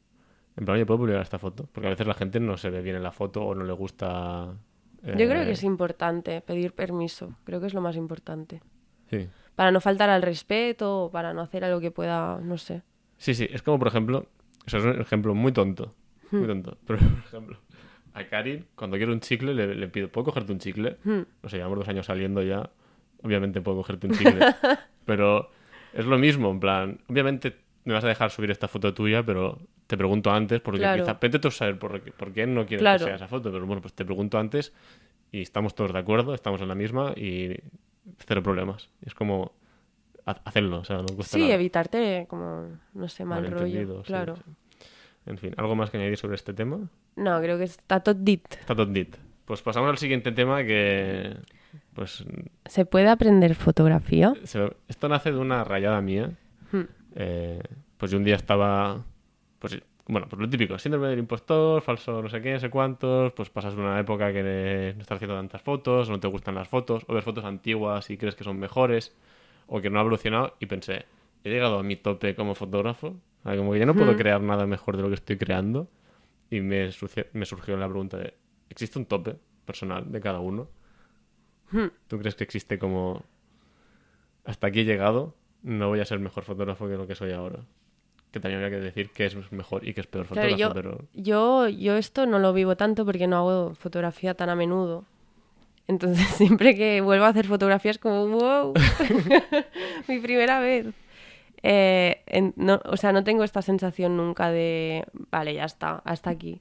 En plan, yo puedo publicar esta foto. Porque a veces la gente no se ve bien en la foto o no le gusta... yo creo eh, que es importante pedir permiso, creo que es lo más importante. Sí. Para no faltar al respeto o para no hacer algo que pueda, no sé. Sí, sí. Es como, por ejemplo... O sea, es un ejemplo muy tonto. muy Hmm. tonto. Pero, por ejemplo, a Karin, cuando quiero un chicle, le, le pido, ¿puedo cogerte un chicle? Hmm. No sé, llevamos dos años saliendo ya. Obviamente puedo cogerte un chicle. pero es lo mismo, en plan, obviamente me vas a dejar subir esta foto tuya, pero te pregunto antes, porque Claro. quizá, vete tú a saber por, qué- por qué no quieres Claro. que sea esa foto, pero bueno, pues te pregunto antes y estamos todos de acuerdo, estamos en la misma y cero problemas. Es como ha- hacerlo, o sea, no cuesta Sí, nada. evitarte como, no sé, mal rollo. Sí, Claro. sí. En fin, ¿algo más que añadir sobre este tema? No, creo que está todo dit. Está todo dit. Pues pasamos al siguiente tema que... Pues ¿Se puede aprender fotografía? se- esto nace de una rayada mía. Eh, pues yo un día estaba... Pues bueno, pues lo típico, síndrome del impostor, falso no sé qué, no sé cuántos, pues pasas una época que no estás haciendo tantas fotos, no te gustan las fotos, o ves fotos antiguas y crees que son mejores, o que no ha evolucionado, y pensé, he llegado a mi tope como fotógrafo, como que ya no puedo Hmm. crear nada mejor de lo que estoy creando, y me, surgió- me surgió la pregunta de, ¿existe un tope personal de cada uno? ¿Tú crees que existe como, hasta aquí he llegado, no voy a ser mejor fotógrafo que lo que soy ahora? Que también habría que decir que es mejor y que es peor Claro, fotógrafo, yo, pero... yo, yo esto no lo vivo tanto porque no hago fotografía tan a menudo. Entonces, siempre que vuelvo a hacer fotografías como, wow, mi primera vez. Eh, en- no, o sea, no tengo esta sensación nunca de, vale, ya está, hasta aquí.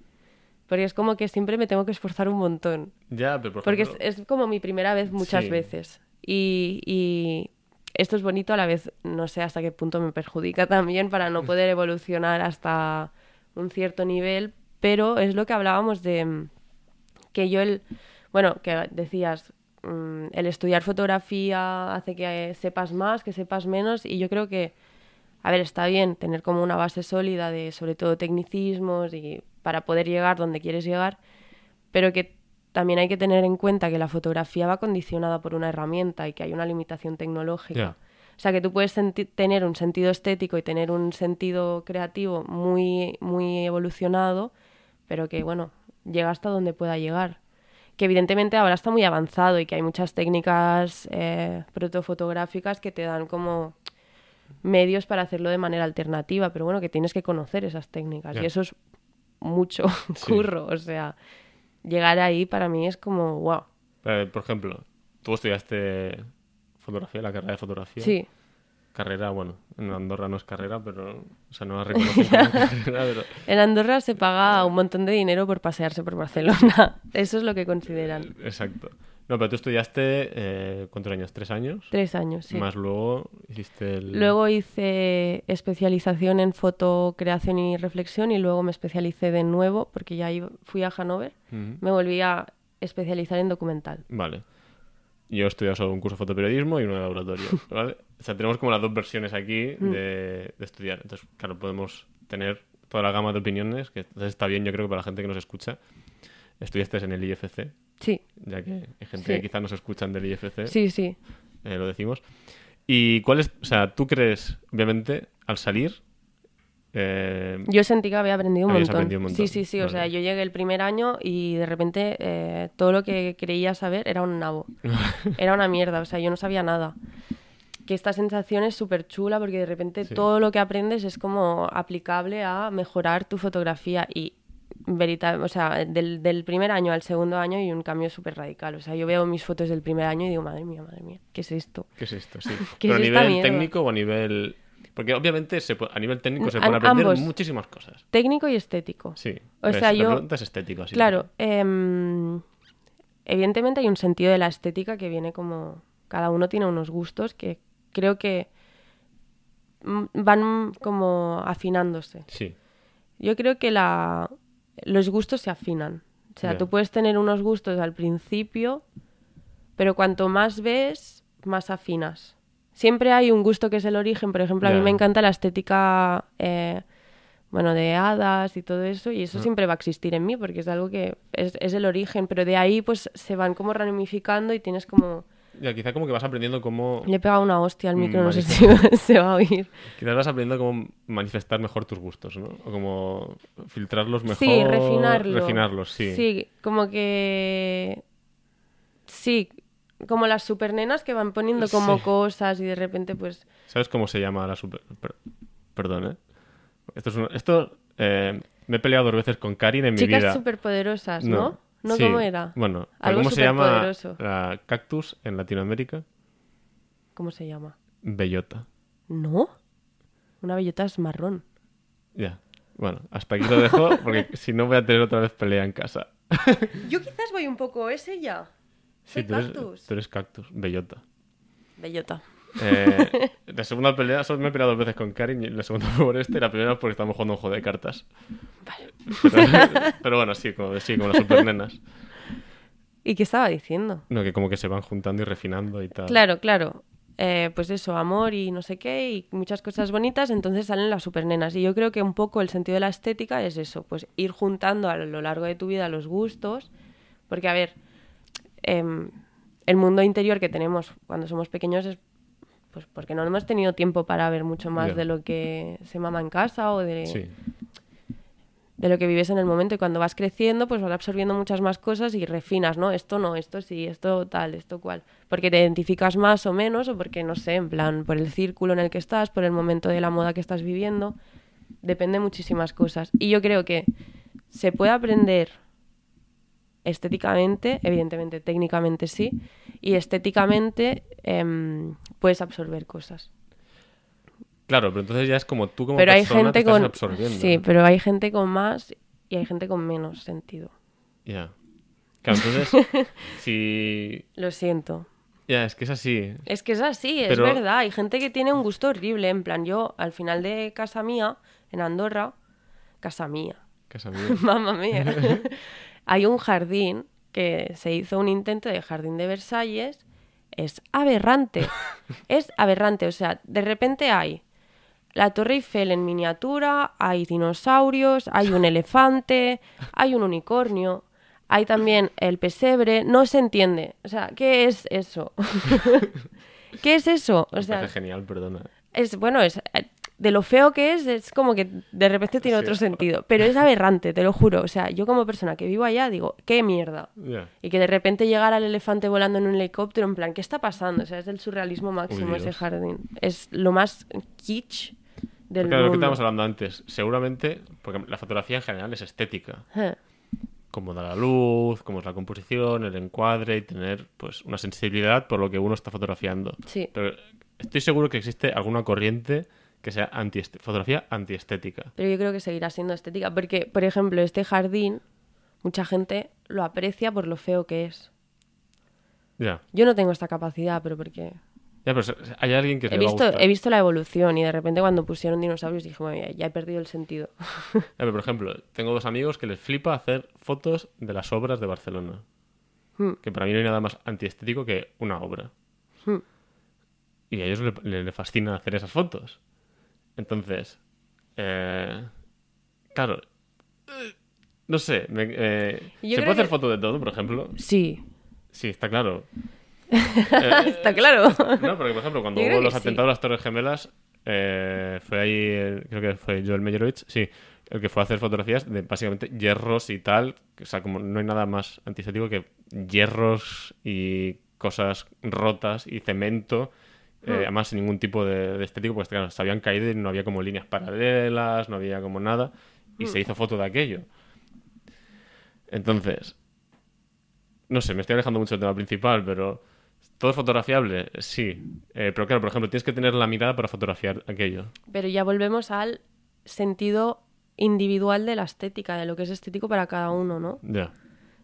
Porque es como que siempre me tengo que esforzar un montón. Ya, pero por Porque es, como mi primera vez muchas Sí. veces. Y, y esto es bonito a la vez, no sé hasta qué punto me perjudica también para no poder evolucionar hasta un cierto nivel, pero es lo que hablábamos de mm, que yo el, bueno, que decías, mm, el estudiar fotografía hace que sepas más, que sepas menos, y yo creo que, a ver, está bien tener como una base sólida de sobre todo tecnicismos y para poder llegar donde quieres llegar, pero que también hay que tener en cuenta que la fotografía va condicionada por una herramienta y que hay una limitación tecnológica. O sea, que tú puedes tener un sentido estético y tener un sentido creativo muy, muy evolucionado, pero que, bueno, llega hasta donde pueda llegar. Que evidentemente ahora está muy avanzado y que hay muchas técnicas eh, protofotográficas que te dan como medios para hacerlo de manera alternativa, pero bueno, que tienes que conocer esas técnicas y eso es mucho Sí. curro, o sea, llegar ahí para mí es como, wow. Eh, por ejemplo, tú estudiaste fotografía, la carrera de fotografía. Sí, Carrera, bueno, en Andorra no es carrera, pero... O sea, no como carrera, pero... en Andorra se paga un montón de dinero por pasearse por Barcelona, eso es lo que consideran. Exacto. No, pero tú estudiaste, eh, ¿cuántos años? ¿Tres años? Tres años, sí. Más luego hiciste el... Luego hice especialización en fotocreación y reflexión y luego me especialicé de nuevo porque ya fui a Hannover. Ujú. Me volví a especializar en documental. Vale. Yo he estudiado solo un curso de fotoperiodismo y uno de laboratorio, ¿vale? O sea, tenemos como las dos versiones aquí Mm. de, de estudiar. Entonces, claro, podemos tener toda la gama de opiniones, que entonces está bien, yo creo que para la gente que nos escucha. Estudiaste en el IFC, Sí, ya que hay gente Sí. que quizás nos escuchan del IFC, sí, sí. eh, lo decimos. ¿Y cuál es, o sea, tú crees, obviamente, al salir, eh, Yo sentí que había aprendido un montón. aprendido un montón, Sí, sí, sí. O sea, vale. yo llegué el primer año y de repente eh, todo lo que creía saber era un nabo. era una mierda. O sea, yo no sabía nada. Que esta sensación es súper chula porque de repente Sí. todo lo que aprendes es como aplicable a mejorar tu fotografía y verita, o sea, del, del primer año al segundo año hay un cambio súper radical. O sea, yo veo mis fotos del primer año y digo, madre mía, madre mía, ¿qué es esto? ¿Qué es esto? Sí. ¿Qué Pero a es nivel mierda? técnico o a nivel... Porque obviamente se a nivel técnico se pueden aprender ambos. muchísimas cosas. Técnico y estético. Sí. O sea, la yo- pregunta es estético, así. Claro, em, evidentemente hay un sentido de la estética que viene como... Cada uno tiene unos gustos que creo que mm, van como afinándose. Sí. Yo creo que la, los gustos se afinan. O sea, Ya. tú puedes tener unos gustos al principio, pero cuanto más ves, más afinas. Siempre hay un gusto que es el origen. Por ejemplo, a mí me encanta la estética, eh, bueno, de hadas y todo eso, y eso Ah. siempre va a existir en mí porque es algo que es, es el origen. Pero de ahí, pues, se van como ramificando y tienes como... Ya, quizá como que vas aprendiendo cómo... Le he pegado una hostia al micro, no sé si se va a oír. Quizás vas aprendiendo cómo manifestar mejor tus gustos, ¿no? O como filtrarlos mejor. Sí, refinarlo. Refinarlos, sí. Sí, como que. Sí, como las supernenas que van poniendo como Sí. cosas y de repente, pues. ¿Sabes cómo se llama la super... per- Perdón, ¿eh? Esto es un... Esto... eh, Me he peleado dos veces con Karin en mi Chicas vida. superpoderosas, ¿no? ¿No Sí, cómo era? Bueno, Algo ¿cómo se llama la cactus en Latinoamérica? ¿Cómo se llama? Bellota. ¿No? Una bellota es marrón. Ya. Bueno, hasta aquí lo dejo porque si no voy a tener otra vez pelea en casa. Yo quizás voy un poco, ¿es ella? Sí, Soy tú eres, cactus. tú eres cactus, bellota. Bellota. Eh, la segunda pelea, solo me he peleado dos veces con Karin, la segunda fue por este y la primera porque estamos jugando un juego de cartas. Vale. Pero, pero bueno, sí, como, sí, como las supernenas. ¿Y qué estaba diciendo? No, que como que se van juntando y refinando y tal. Claro, claro. Eh, pues eso, amor y no sé qué, y muchas cosas bonitas, entonces salen las supernenas. Y yo creo que un poco el sentido de la estética es eso, pues ir juntando a lo largo de tu vida los gustos, porque a ver, em, el mundo interior que tenemos cuando somos pequeños es pues porque no hemos tenido tiempo para ver mucho más de lo que se mama en casa o de, Sí, de lo que vives en el momento y cuando vas creciendo pues vas absorbiendo muchas más cosas y refinas, ¿no? Esto no, esto sí, esto tal, esto cual. Porque te identificas más o menos o porque, no sé, en plan, por el círculo en el que estás, por el momento de la moda que estás viviendo, depende muchísimas cosas. Y yo creo que se puede aprender estéticamente, evidentemente técnicamente sí, y estéticamente em, puedes absorber cosas. claro, pero entonces ya es como tú como pero hay persona te gente estás con absorbiendo. sí, pero hay gente con más y hay gente con menos sentido. Ya. Claro, entonces, si... Lo siento. Ya, es que es así. Es que es así, es verdad. Hay gente que tiene un gusto horrible. En plan, yo al final de casa mía, en Andorra, casa mía, Casa mía. mamá mía, hay un jardín que se hizo un intento de jardín de Versalles. Es aberrante. es aberrante. O sea, de repente hay la Torre Eiffel en miniatura, hay dinosaurios, hay un elefante, hay un unicornio, hay también el pesebre. No se entiende. O sea, ¿qué es eso? ¿Qué es eso? O sea, genial, perdona. es bueno, es eh, de lo feo que es, es como que de repente tiene Sí. otro sentido. Pero es aberrante, te lo juro. O sea, yo como persona que vivo allá digo, qué mierda. Y que de repente llegara el elefante volando en un helicóptero, en plan, ¿qué está pasando? O sea, es del surrealismo máximo Uy, ese jardín. Es lo más kitsch del Claro, lo que mundo. estábamos hablando antes. Seguramente, porque la fotografía en general es estética. Eh, Cómo da la luz, cómo es la composición, el encuadre y tener pues una sensibilidad por lo que uno está fotografiando. Sí. Pero estoy seguro que existe alguna corriente que sea anti fotografía antiestética. Pero yo creo que seguirá siendo estética. Porque, por ejemplo, este jardín, mucha gente lo aprecia por lo feo que es. Ya. Yo no tengo esta capacidad, pero porque Ya, pero hay alguien que he le va a visto, he visto la evolución y de repente cuando pusieron dinosaurios dije, bueno, ya, ya he perdido el sentido. Ya, pero, por ejemplo, tengo dos amigos que les flipa hacer fotos de las obras de Barcelona. Hmm. Que para mí no hay nada más antiestético que una obra. Hmm. Y a ellos le, le- le fascina hacer esas fotos. Entonces, eh, claro, no sé, me- eh, ¿se puede hacer que- foto de todo, por ejemplo? Sí, Sí, está claro. está claro. No, porque por ejemplo, cuando hubo los que sí. atentados a las Torres Gemelas, eh, fue ahí, creo que fue Joel Meyerowitz, sí, el que fue a hacer fotografías de básicamente hierros y tal. O sea, como no hay nada más antiestético que hierros y cosas rotas y cemento. Eh, Hmm. además, sin ningún tipo de, de estético, porque claro, se habían caído y no había como líneas paralelas, no había como nada. Y Hmm. se hizo foto de aquello. Entonces, no sé, me estoy alejando mucho del tema principal, pero todo es fotografiable, sí. Eh, pero claro, por ejemplo, tienes que tener la mirada para fotografiar aquello. Pero ya volvemos al sentido individual de la estética, de lo que es estético para cada uno, ¿no? Ya.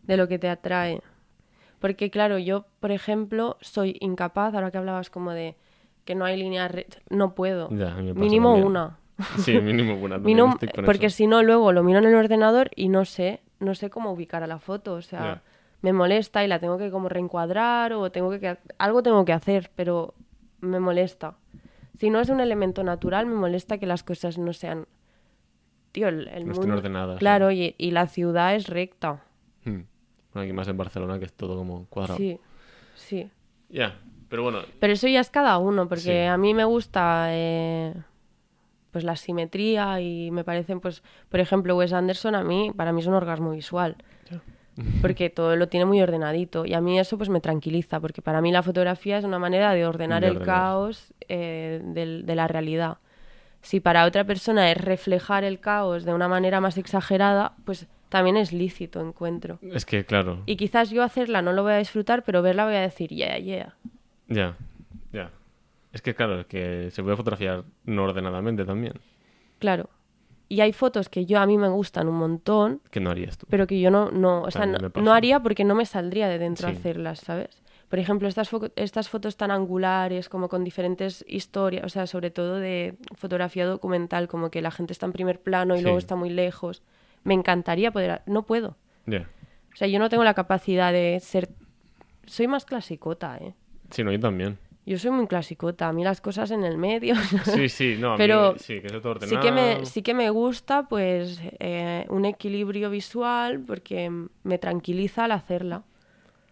De lo que te atrae. Porque claro, yo, por ejemplo, soy incapaz, ahora que hablabas como de que no hay línea recta, no puedo. Ya, Mínimo también. una. Sí, mínimo una. Mínimo- porque si no, luego lo miro en el ordenador y no sé, no sé cómo ubicar a la foto. O sea, Ya. me molesta y la tengo que como reencuadrar o tengo que, algo tengo que hacer, pero me molesta. Si no es un elemento natural, me molesta que las cosas no sean. Tío, el, el No estén mundo- ordenadas, Claro, y, y la ciudad es recta. Hmm. Bueno, aquí más en Barcelona, que es todo como cuadrado. Sí, sí. Ya, pero bueno, Pero eso ya es cada uno, porque Sí. a mí me gusta eh, pues la simetría y me parecen, pues, por ejemplo, Wes Anderson a mí, para mí es un orgasmo visual. Porque todo lo tiene muy ordenadito. Y a mí eso pues me tranquiliza, porque para mí la fotografía es una manera de ordenar De el caos eh, del- de la realidad. Si para otra persona es reflejar el caos de una manera más exagerada, pues también es lícito, encuentro. Es que, claro. Y quizás yo hacerla no lo voy a disfrutar, pero verla voy a decir, yeah, yeah. Ya, ya. Es que, claro, es que se puede fotografiar no ordenadamente también. Claro. Y hay fotos que yo a mí me gustan un montón, Que no harías tú. pero que yo no, no, o sea, no, haría porque no me saldría de dentro Sí. hacerlas, ¿sabes? Por ejemplo, estas, fo- estas fotos tan angulares, como con diferentes historias, o sea, sobre todo de fotografía documental, como que la gente está en primer plano y Sí. luego está muy lejos. Me encantaría poder... No puedo. Ya. O sea, yo no tengo la capacidad de ser... Soy más clasicota, ¿eh? Sí, no, yo también. Yo soy muy clasicota. A mí las cosas en el medio... Sí, sí, no, a Pero mí sí, que es todo Sí ordenado. que me, sí que me gusta pues eh, un equilibrio visual porque me tranquiliza al hacerla.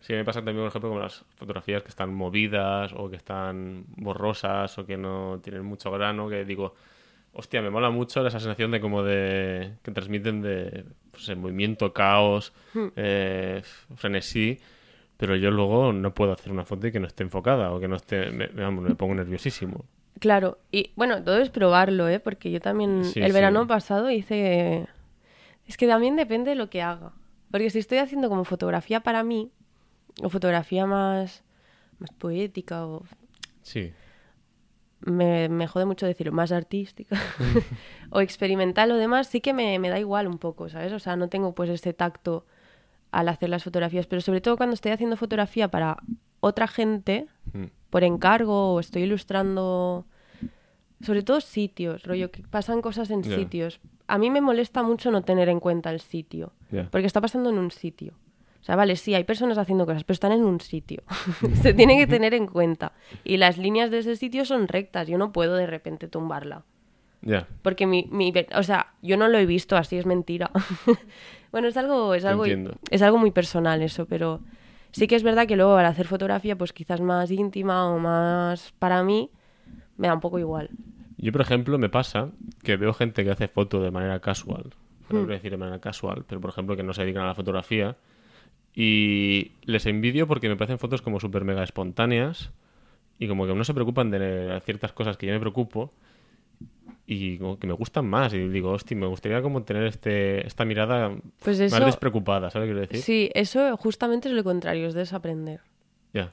Sí, me pasa también, por ejemplo, con las fotografías que están movidas o que están borrosas o que no tienen mucho grano, que digo, hostia, me mola mucho esa sensación de como de... que transmiten de pues, el movimiento, caos, Hmm. eh, frenesí, pero yo luego no puedo hacer una foto y que no esté enfocada o que no esté... Me, vamos, me pongo nerviosísimo. Claro, y bueno, todo es probarlo, ¿eh? Porque yo también Sí, el sí. verano pasado hice... Es que también depende de lo que haga. Porque si estoy haciendo como fotografía para mí, o fotografía más, más poética, o Sí, me, me jode mucho decirlo, más artística, o experimental o demás, sí que me, me da igual un poco, ¿sabes? O sea, no tengo pues ese tacto al hacer las fotografías, pero sobre todo cuando estoy haciendo fotografía para otra gente, Mm. por encargo, o estoy ilustrando, sobre todo sitios, rollo, que pasan cosas en sitios. A mí me molesta mucho no tener en cuenta el sitio, porque está pasando en un sitio. O sea, vale, sí, hay personas haciendo cosas, pero están en un sitio. Se tiene que tener en cuenta. Y las líneas de ese sitio son rectas. Yo no puedo de repente tumbarla. Ya. Porque mi, mi o sea, yo no lo he visto, así es mentira. bueno, es algo, es algo, es algo muy personal eso, pero sí que es verdad que luego al hacer fotografía, pues quizás más íntima o más para mí, me da un poco igual. Yo, por ejemplo, me pasa que veo gente que hace foto de manera casual. Hmm. No quiero decir de manera casual, pero por ejemplo que no se dedican a la fotografía. Y les envidio porque me parecen fotos como súper mega espontáneas y como que no se preocupan de ciertas cosas que yo me preocupo y como que me gustan más. Y digo, hostia, me gustaría como tener este, esta mirada Pues más despreocupada, ¿sabes lo que quiero decir? Sí, eso justamente es lo contrario, es desaprender. Ya.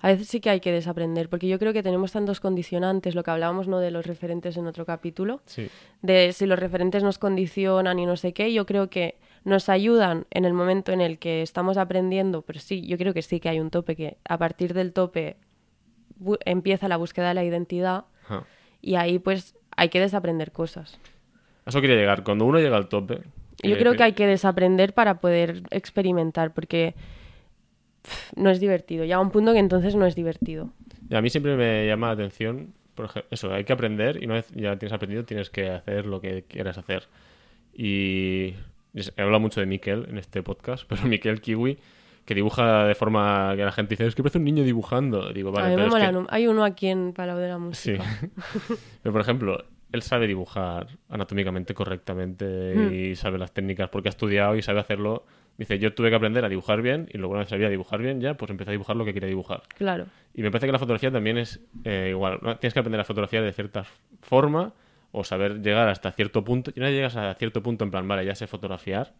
A veces sí que hay que desaprender, porque yo creo que tenemos tantos condicionantes, lo que hablábamos ¿no? de los referentes en otro capítulo, Sí. de si los referentes nos condicionan y no sé qué, yo creo que nos ayudan en el momento en el que estamos aprendiendo, pero sí, yo creo que sí que hay un tope, que a partir del tope empieza la búsqueda de la identidad y ahí pues hay que desaprender cosas. Eso quería llegar. Cuando uno llega al tope... Yo eh, creo que hay que desaprender para poder experimentar, porque pff, no es divertido. Llega un punto que entonces no es divertido. Y a mí siempre me llama la atención, por ejemplo, eso, hay que aprender y una vez ya tienes aprendido tienes que hacer lo que quieras hacer. Y he hablado mucho de Miquel en este podcast, pero Miquel Kiwi, que dibuja de forma que la gente dice, es que parece un niño dibujando. Digo, vale, a mí me mola. que-. Hay uno aquí en Palau de la Sí. Música. pero por ejemplo, él sabe dibujar anatómicamente correctamente y sabe las técnicas porque ha estudiado y sabe hacerlo. Dice, yo tuve que aprender a dibujar bien y luego una vez sabía dibujar bien ya, pues empecé a dibujar lo que quería dibujar. Claro. Y me parece que la fotografía también es eh, igual. Tienes que aprender a fotografía de cierta forma o saber llegar hasta cierto punto. Y una vez llegas a cierto punto en plan, vale, ya sé fotografiar.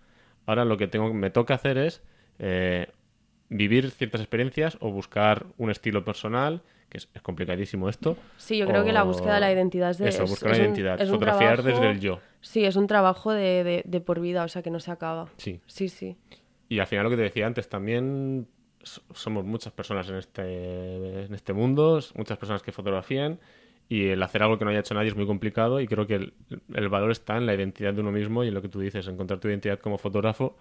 Ahora lo que tengo, me toca hacer es eh, vivir ciertas experiencias o buscar un estilo personal, que es, es complicadísimo esto. Sí, yo creo que la búsqueda de la identidad es de Eso, es- buscar es la identidad. un Fotografiar trabajo- desde el yo. Sí, es un trabajo de, de- de por vida, o sea que no se acaba. Sí. Sí, sí. Y al final lo que te decía antes, también so- somos muchas personas en este, en este mundo, muchas personas que fotografían y el hacer algo que no haya hecho nadie es muy complicado y creo que el, el valor está en la identidad de uno mismo y en lo que tú dices, encontrar tu identidad como fotógrafo,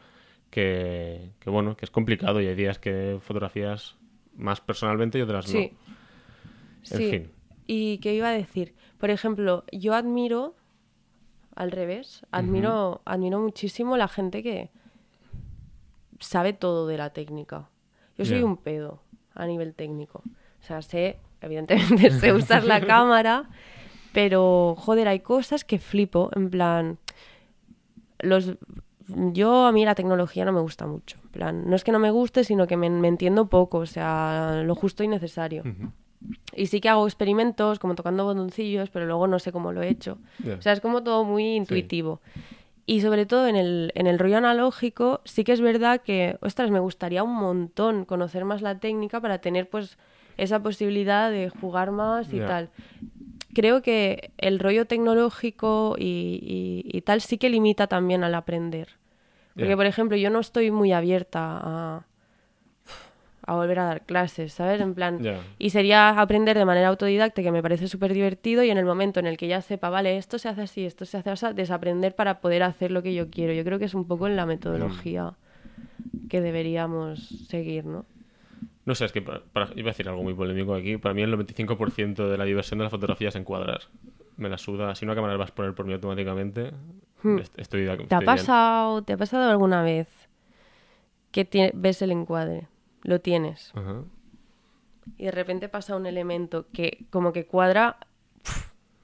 que, que bueno, que es complicado y hay días que fotografías más personalmente y otras Sí. no. Sí. fin. ¿Y qué iba a decir? Por ejemplo, yo admiro, al revés, admiro, admiro muchísimo la gente que sabe todo de la técnica. Yo soy un pedo a nivel técnico. O sea, sé, evidentemente sé usar la cámara, pero joder, hay cosas que flipo, en plan, los yo a mí la tecnología no me gusta mucho. Plan, no es que no me guste, sino que me, me entiendo poco, o sea, lo justo y necesario. Y sí que hago experimentos, como tocando botoncillos, pero luego no sé cómo lo he hecho. O sea, es como todo muy intuitivo. Y sobre todo en el, en el rollo analógico, sí que es verdad que, ostras, me gustaría un montón conocer más la técnica para tener pues esa posibilidad de jugar más y tal. Creo que el rollo tecnológico y, y- y tal sí que limita también al aprender. Porque, por ejemplo, yo no estoy muy abierta a, a volver a dar clases, ¿sabes? En plan, y sería aprender de manera autodidacta, que me parece súper divertido, y en el momento en el que ya sepa, vale, esto se hace así, esto se hace así, desaprender para poder hacer lo que yo quiero. Yo creo que es un poco en la metodología que deberíamos seguir, ¿no? No sé, es que para, para- iba a decir algo muy polémico aquí. Para mí el 95% de la diversión de la fotografía es encuadrar. Me la suda. Si una cámara la vas a poner por mí automáticamente, est- estoy, Hmm. ¿Te ha estoy bien. pasado, te ha pasado alguna vez que tie- ves el encuadre, lo tienes, y de repente pasa un elemento que como que cuadra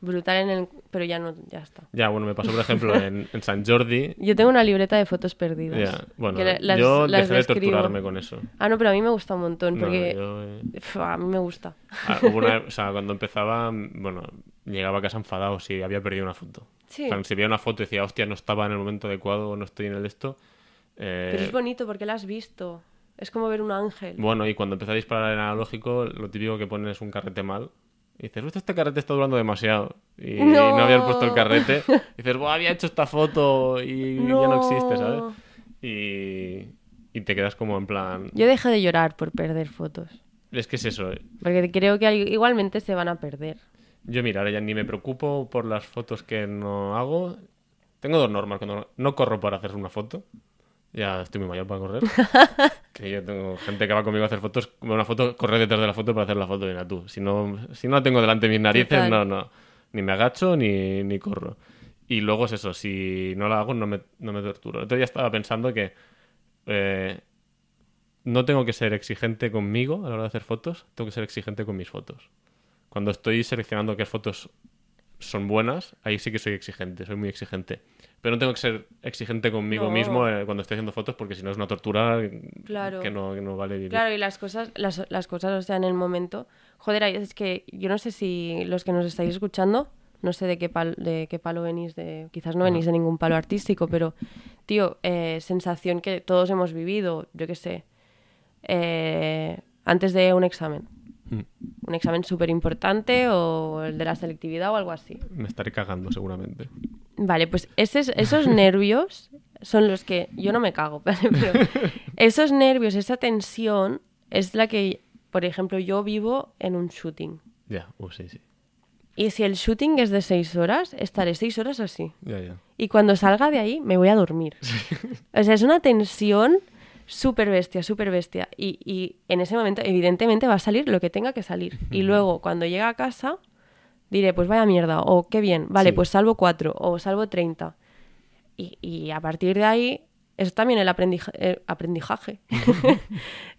brutal en el... pero ya no, ya está. Ya, bueno, me pasó, por ejemplo, en, en San Jordi. Yo tengo una libreta de fotos perdidas. Ya, bueno, que la- las- yo las dejé de torturarme con eso. Ah, no, pero a mí me gusta un montón, No, porque yo, eh, a mí me gusta. ah, hubo una- o sea, cuando empezaba, bueno, llegaba a casa enfadado si había perdido una foto. Sí. O sea, si veía una foto y decía, hostia, no estaba en el momento adecuado o no estoy en el esto. eh, Pero es bonito porque la has visto. Es como ver un ángel. Bueno, y cuando empecé a disparar en analógico, lo típico que pones es un carrete mal. Y dices, "Hostia, este carrete está durando demasiado. Y no, No. puesto el carrete. Y dices, Buah, había hecho esta foto y ya no existe, ¿sabes? No. Y, y te quedas como en plan... Yo dejé de llorar por perder fotos. Es que es eso. eh. Porque creo que al- igualmente se van a perder. Yo, mira, ahora ya ni me preocupo por las fotos que no hago. Tengo dos normas. Cuando no corro para hacer una foto. Ya estoy muy mayor para correr. que yo tengo gente que va conmigo a hacer fotos. Una foto, correr detrás de la foto para hacer la foto. Mira tú. Si no, si no la tengo delante de mis narices, Total. no, no. Ni me agacho ni, ni corro. Y luego es eso. Si no la hago, no me, no me torturo. El otro día estaba pensando que. eh, no tengo que ser exigente conmigo a la hora de hacer fotos, tengo que ser exigente con mis fotos. Cuando estoy seleccionando qué fotos son buenas, ahí sí que soy exigente, soy muy exigente. Pero no tengo que ser exigente conmigo No. mismo eh, cuando estoy haciendo fotos porque si no es una tortura Claro. que, no, que no vale vivir. Claro, y las cosas, las, las cosas, o sea, en el momento. Joder, es que yo no sé si los que nos estáis escuchando, no sé de qué, pal- de qué palo venís, de, quizás no venís de ningún palo artístico, pero, tío, eh, sensación que todos hemos vivido, yo qué sé, eh, antes de un examen. Mm. Un examen súper importante o el de la selectividad o algo así. Me estaré cagando seguramente. Vale, pues esos, esos nervios son los que yo no me cago, pero esos nervios, esa tensión es la que, por ejemplo, yo vivo en un shooting. Ya, uh, sí, sí. Y si el shooting es de seis horas, estaré seis horas así. Ya, ya. Y cuando salga de ahí, me voy a dormir. O sea, es una tensión súper bestia, súper bestia. Y, y en ese momento, evidentemente, va a salir lo que tenga que salir. Y luego, cuando llegue a casa, diré, pues vaya mierda, o qué bien, vale, Sí. pues salvo cuatro, o salvo treinta. Y, y a partir de ahí, es también el el aprendizaje.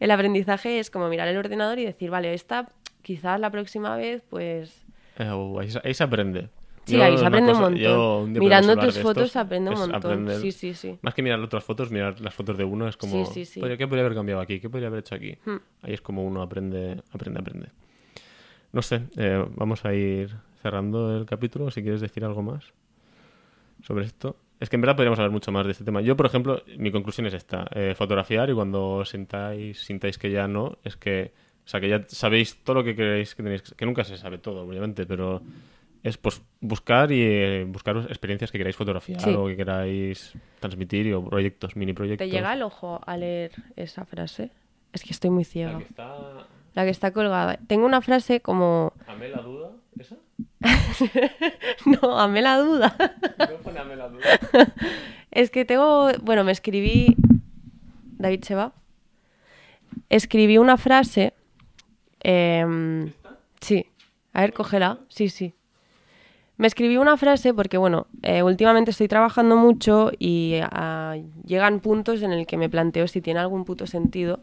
el aprendizaje es como mirar el ordenador y decir, vale, esta quizás la próxima vez, pues Eh, ahí se aprende. Sí, Yo, ahí se aprende un cosa- montón. un día Mirando tus fotos estos, se aprende un montón. aprender- Sí, sí, sí. Más que mirar otras fotos, mirar las fotos de uno es como... Sí, sí, sí. "Oye, ¿Qué podría haber cambiado aquí? ¿Qué podría haber hecho aquí? Hmm. Ahí es como uno aprende, aprende, aprende. No sé, eh, vamos a ir cerrando el capítulo. Si quieres decir algo más sobre esto. Es que en verdad podríamos hablar mucho más de este tema. Yo, por ejemplo, mi conclusión es esta. eh, fotografiar y cuando sintáis, sintáis que ya no, es que... O sea, que ya sabéis todo lo que queréis que tenéis... Que nunca se sabe todo, obviamente, pero es pues buscar y eh, buscar experiencias que queráis fotografiar Sí. o que queráis transmitir o proyectos, mini proyectos. ¿Te llega al ojo a leer esa frase? Es que estoy muy ciega. La que está... La que está colgada. Tengo una frase como... ¿Amé la duda? ¿Esa? No, amé la duda. ¿No pone amé la duda? es que tengo... Bueno, me escribí... David se va. Escribí una frase... em, sí. A ver, cógela. Sí, sí. Me escribí una frase porque, bueno, eh, últimamente estoy trabajando mucho y ah, llegan puntos en el que me planteo si tiene algún puto sentido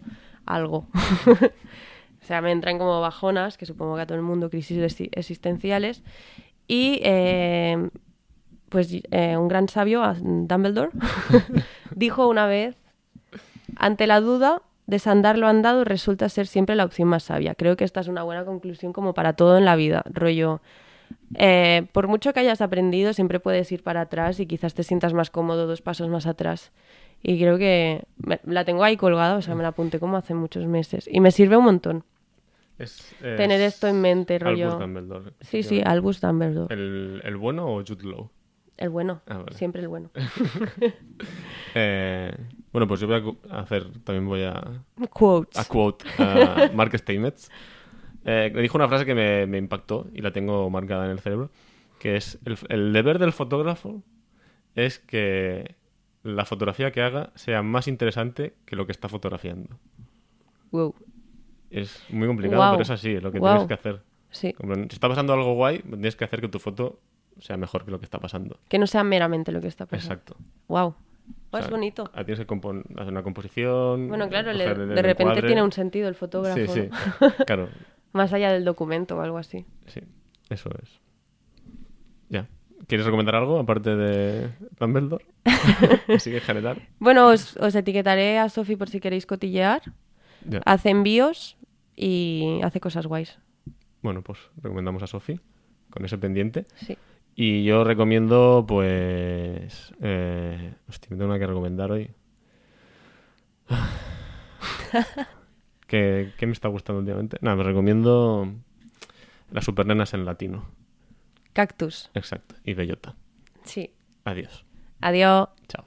algo. o sea, me entran como bajonas, que supongo que a todo el mundo, crisis exi- existenciales. Y eh, pues eh, un gran sabio, Dumbledore, dijo una vez, ante la duda, desandar lo andado resulta ser siempre la opción más sabia. Creo que esta es una buena conclusión como para todo en la vida. Rollo, eh, por mucho que hayas aprendido, siempre puedes ir para atrás y quizás te sientas más cómodo dos pasos más atrás. Y creo que me- la tengo ahí colgada, o sea, me la apunté como hace muchos meses. Y me sirve un montón Es, tener es esto en mente, rollo. Albus Dumbledore. Sí, sí, Albus Dumbledore. ¿El, ¿El bueno o Jude Law? El bueno, Ah, vale. siempre el bueno. Eh, bueno, pues yo voy a hacer, también voy a, Quotes. a quote a Mark Steinmetz. Eh, dijo una frase que me, me impactó y la tengo marcada en el cerebro, que es el, el deber del fotógrafo es que la fotografía que haga sea más interesante que lo que está fotografiando. Wow. Es muy complicado, pero es así, es lo que tienes que hacer. Sí. Como, si está pasando algo guay, tienes que hacer que tu foto sea mejor que lo que está pasando. Que no sea meramente lo que está pasando. Exacto. Wow. O es bonito. Tienes que hacer una composición. Bueno, claro, le- de repente tiene un sentido el fotógrafo. Sí, sí. ¿no? Claro, Más allá del documento o algo así. sí. Eso es. Ya. ¿Quieres recomendar algo aparte de Dumbledore? Así que en general. Bueno, os, os etiquetaré a Sofi por si queréis cotillear. Ya. Hace envíos y hace cosas guays. Bueno, pues recomendamos a Sofi con ese pendiente. Sí. Y yo recomiendo, pues. Eh... Hostia, me tengo una que recomendar hoy. ¿Qué, qué me está gustando últimamente? Nada, me recomiendo las supernenas en latino. Cactus. Exacto. Y bellota. Sí. Adiós. Adiós. Chao.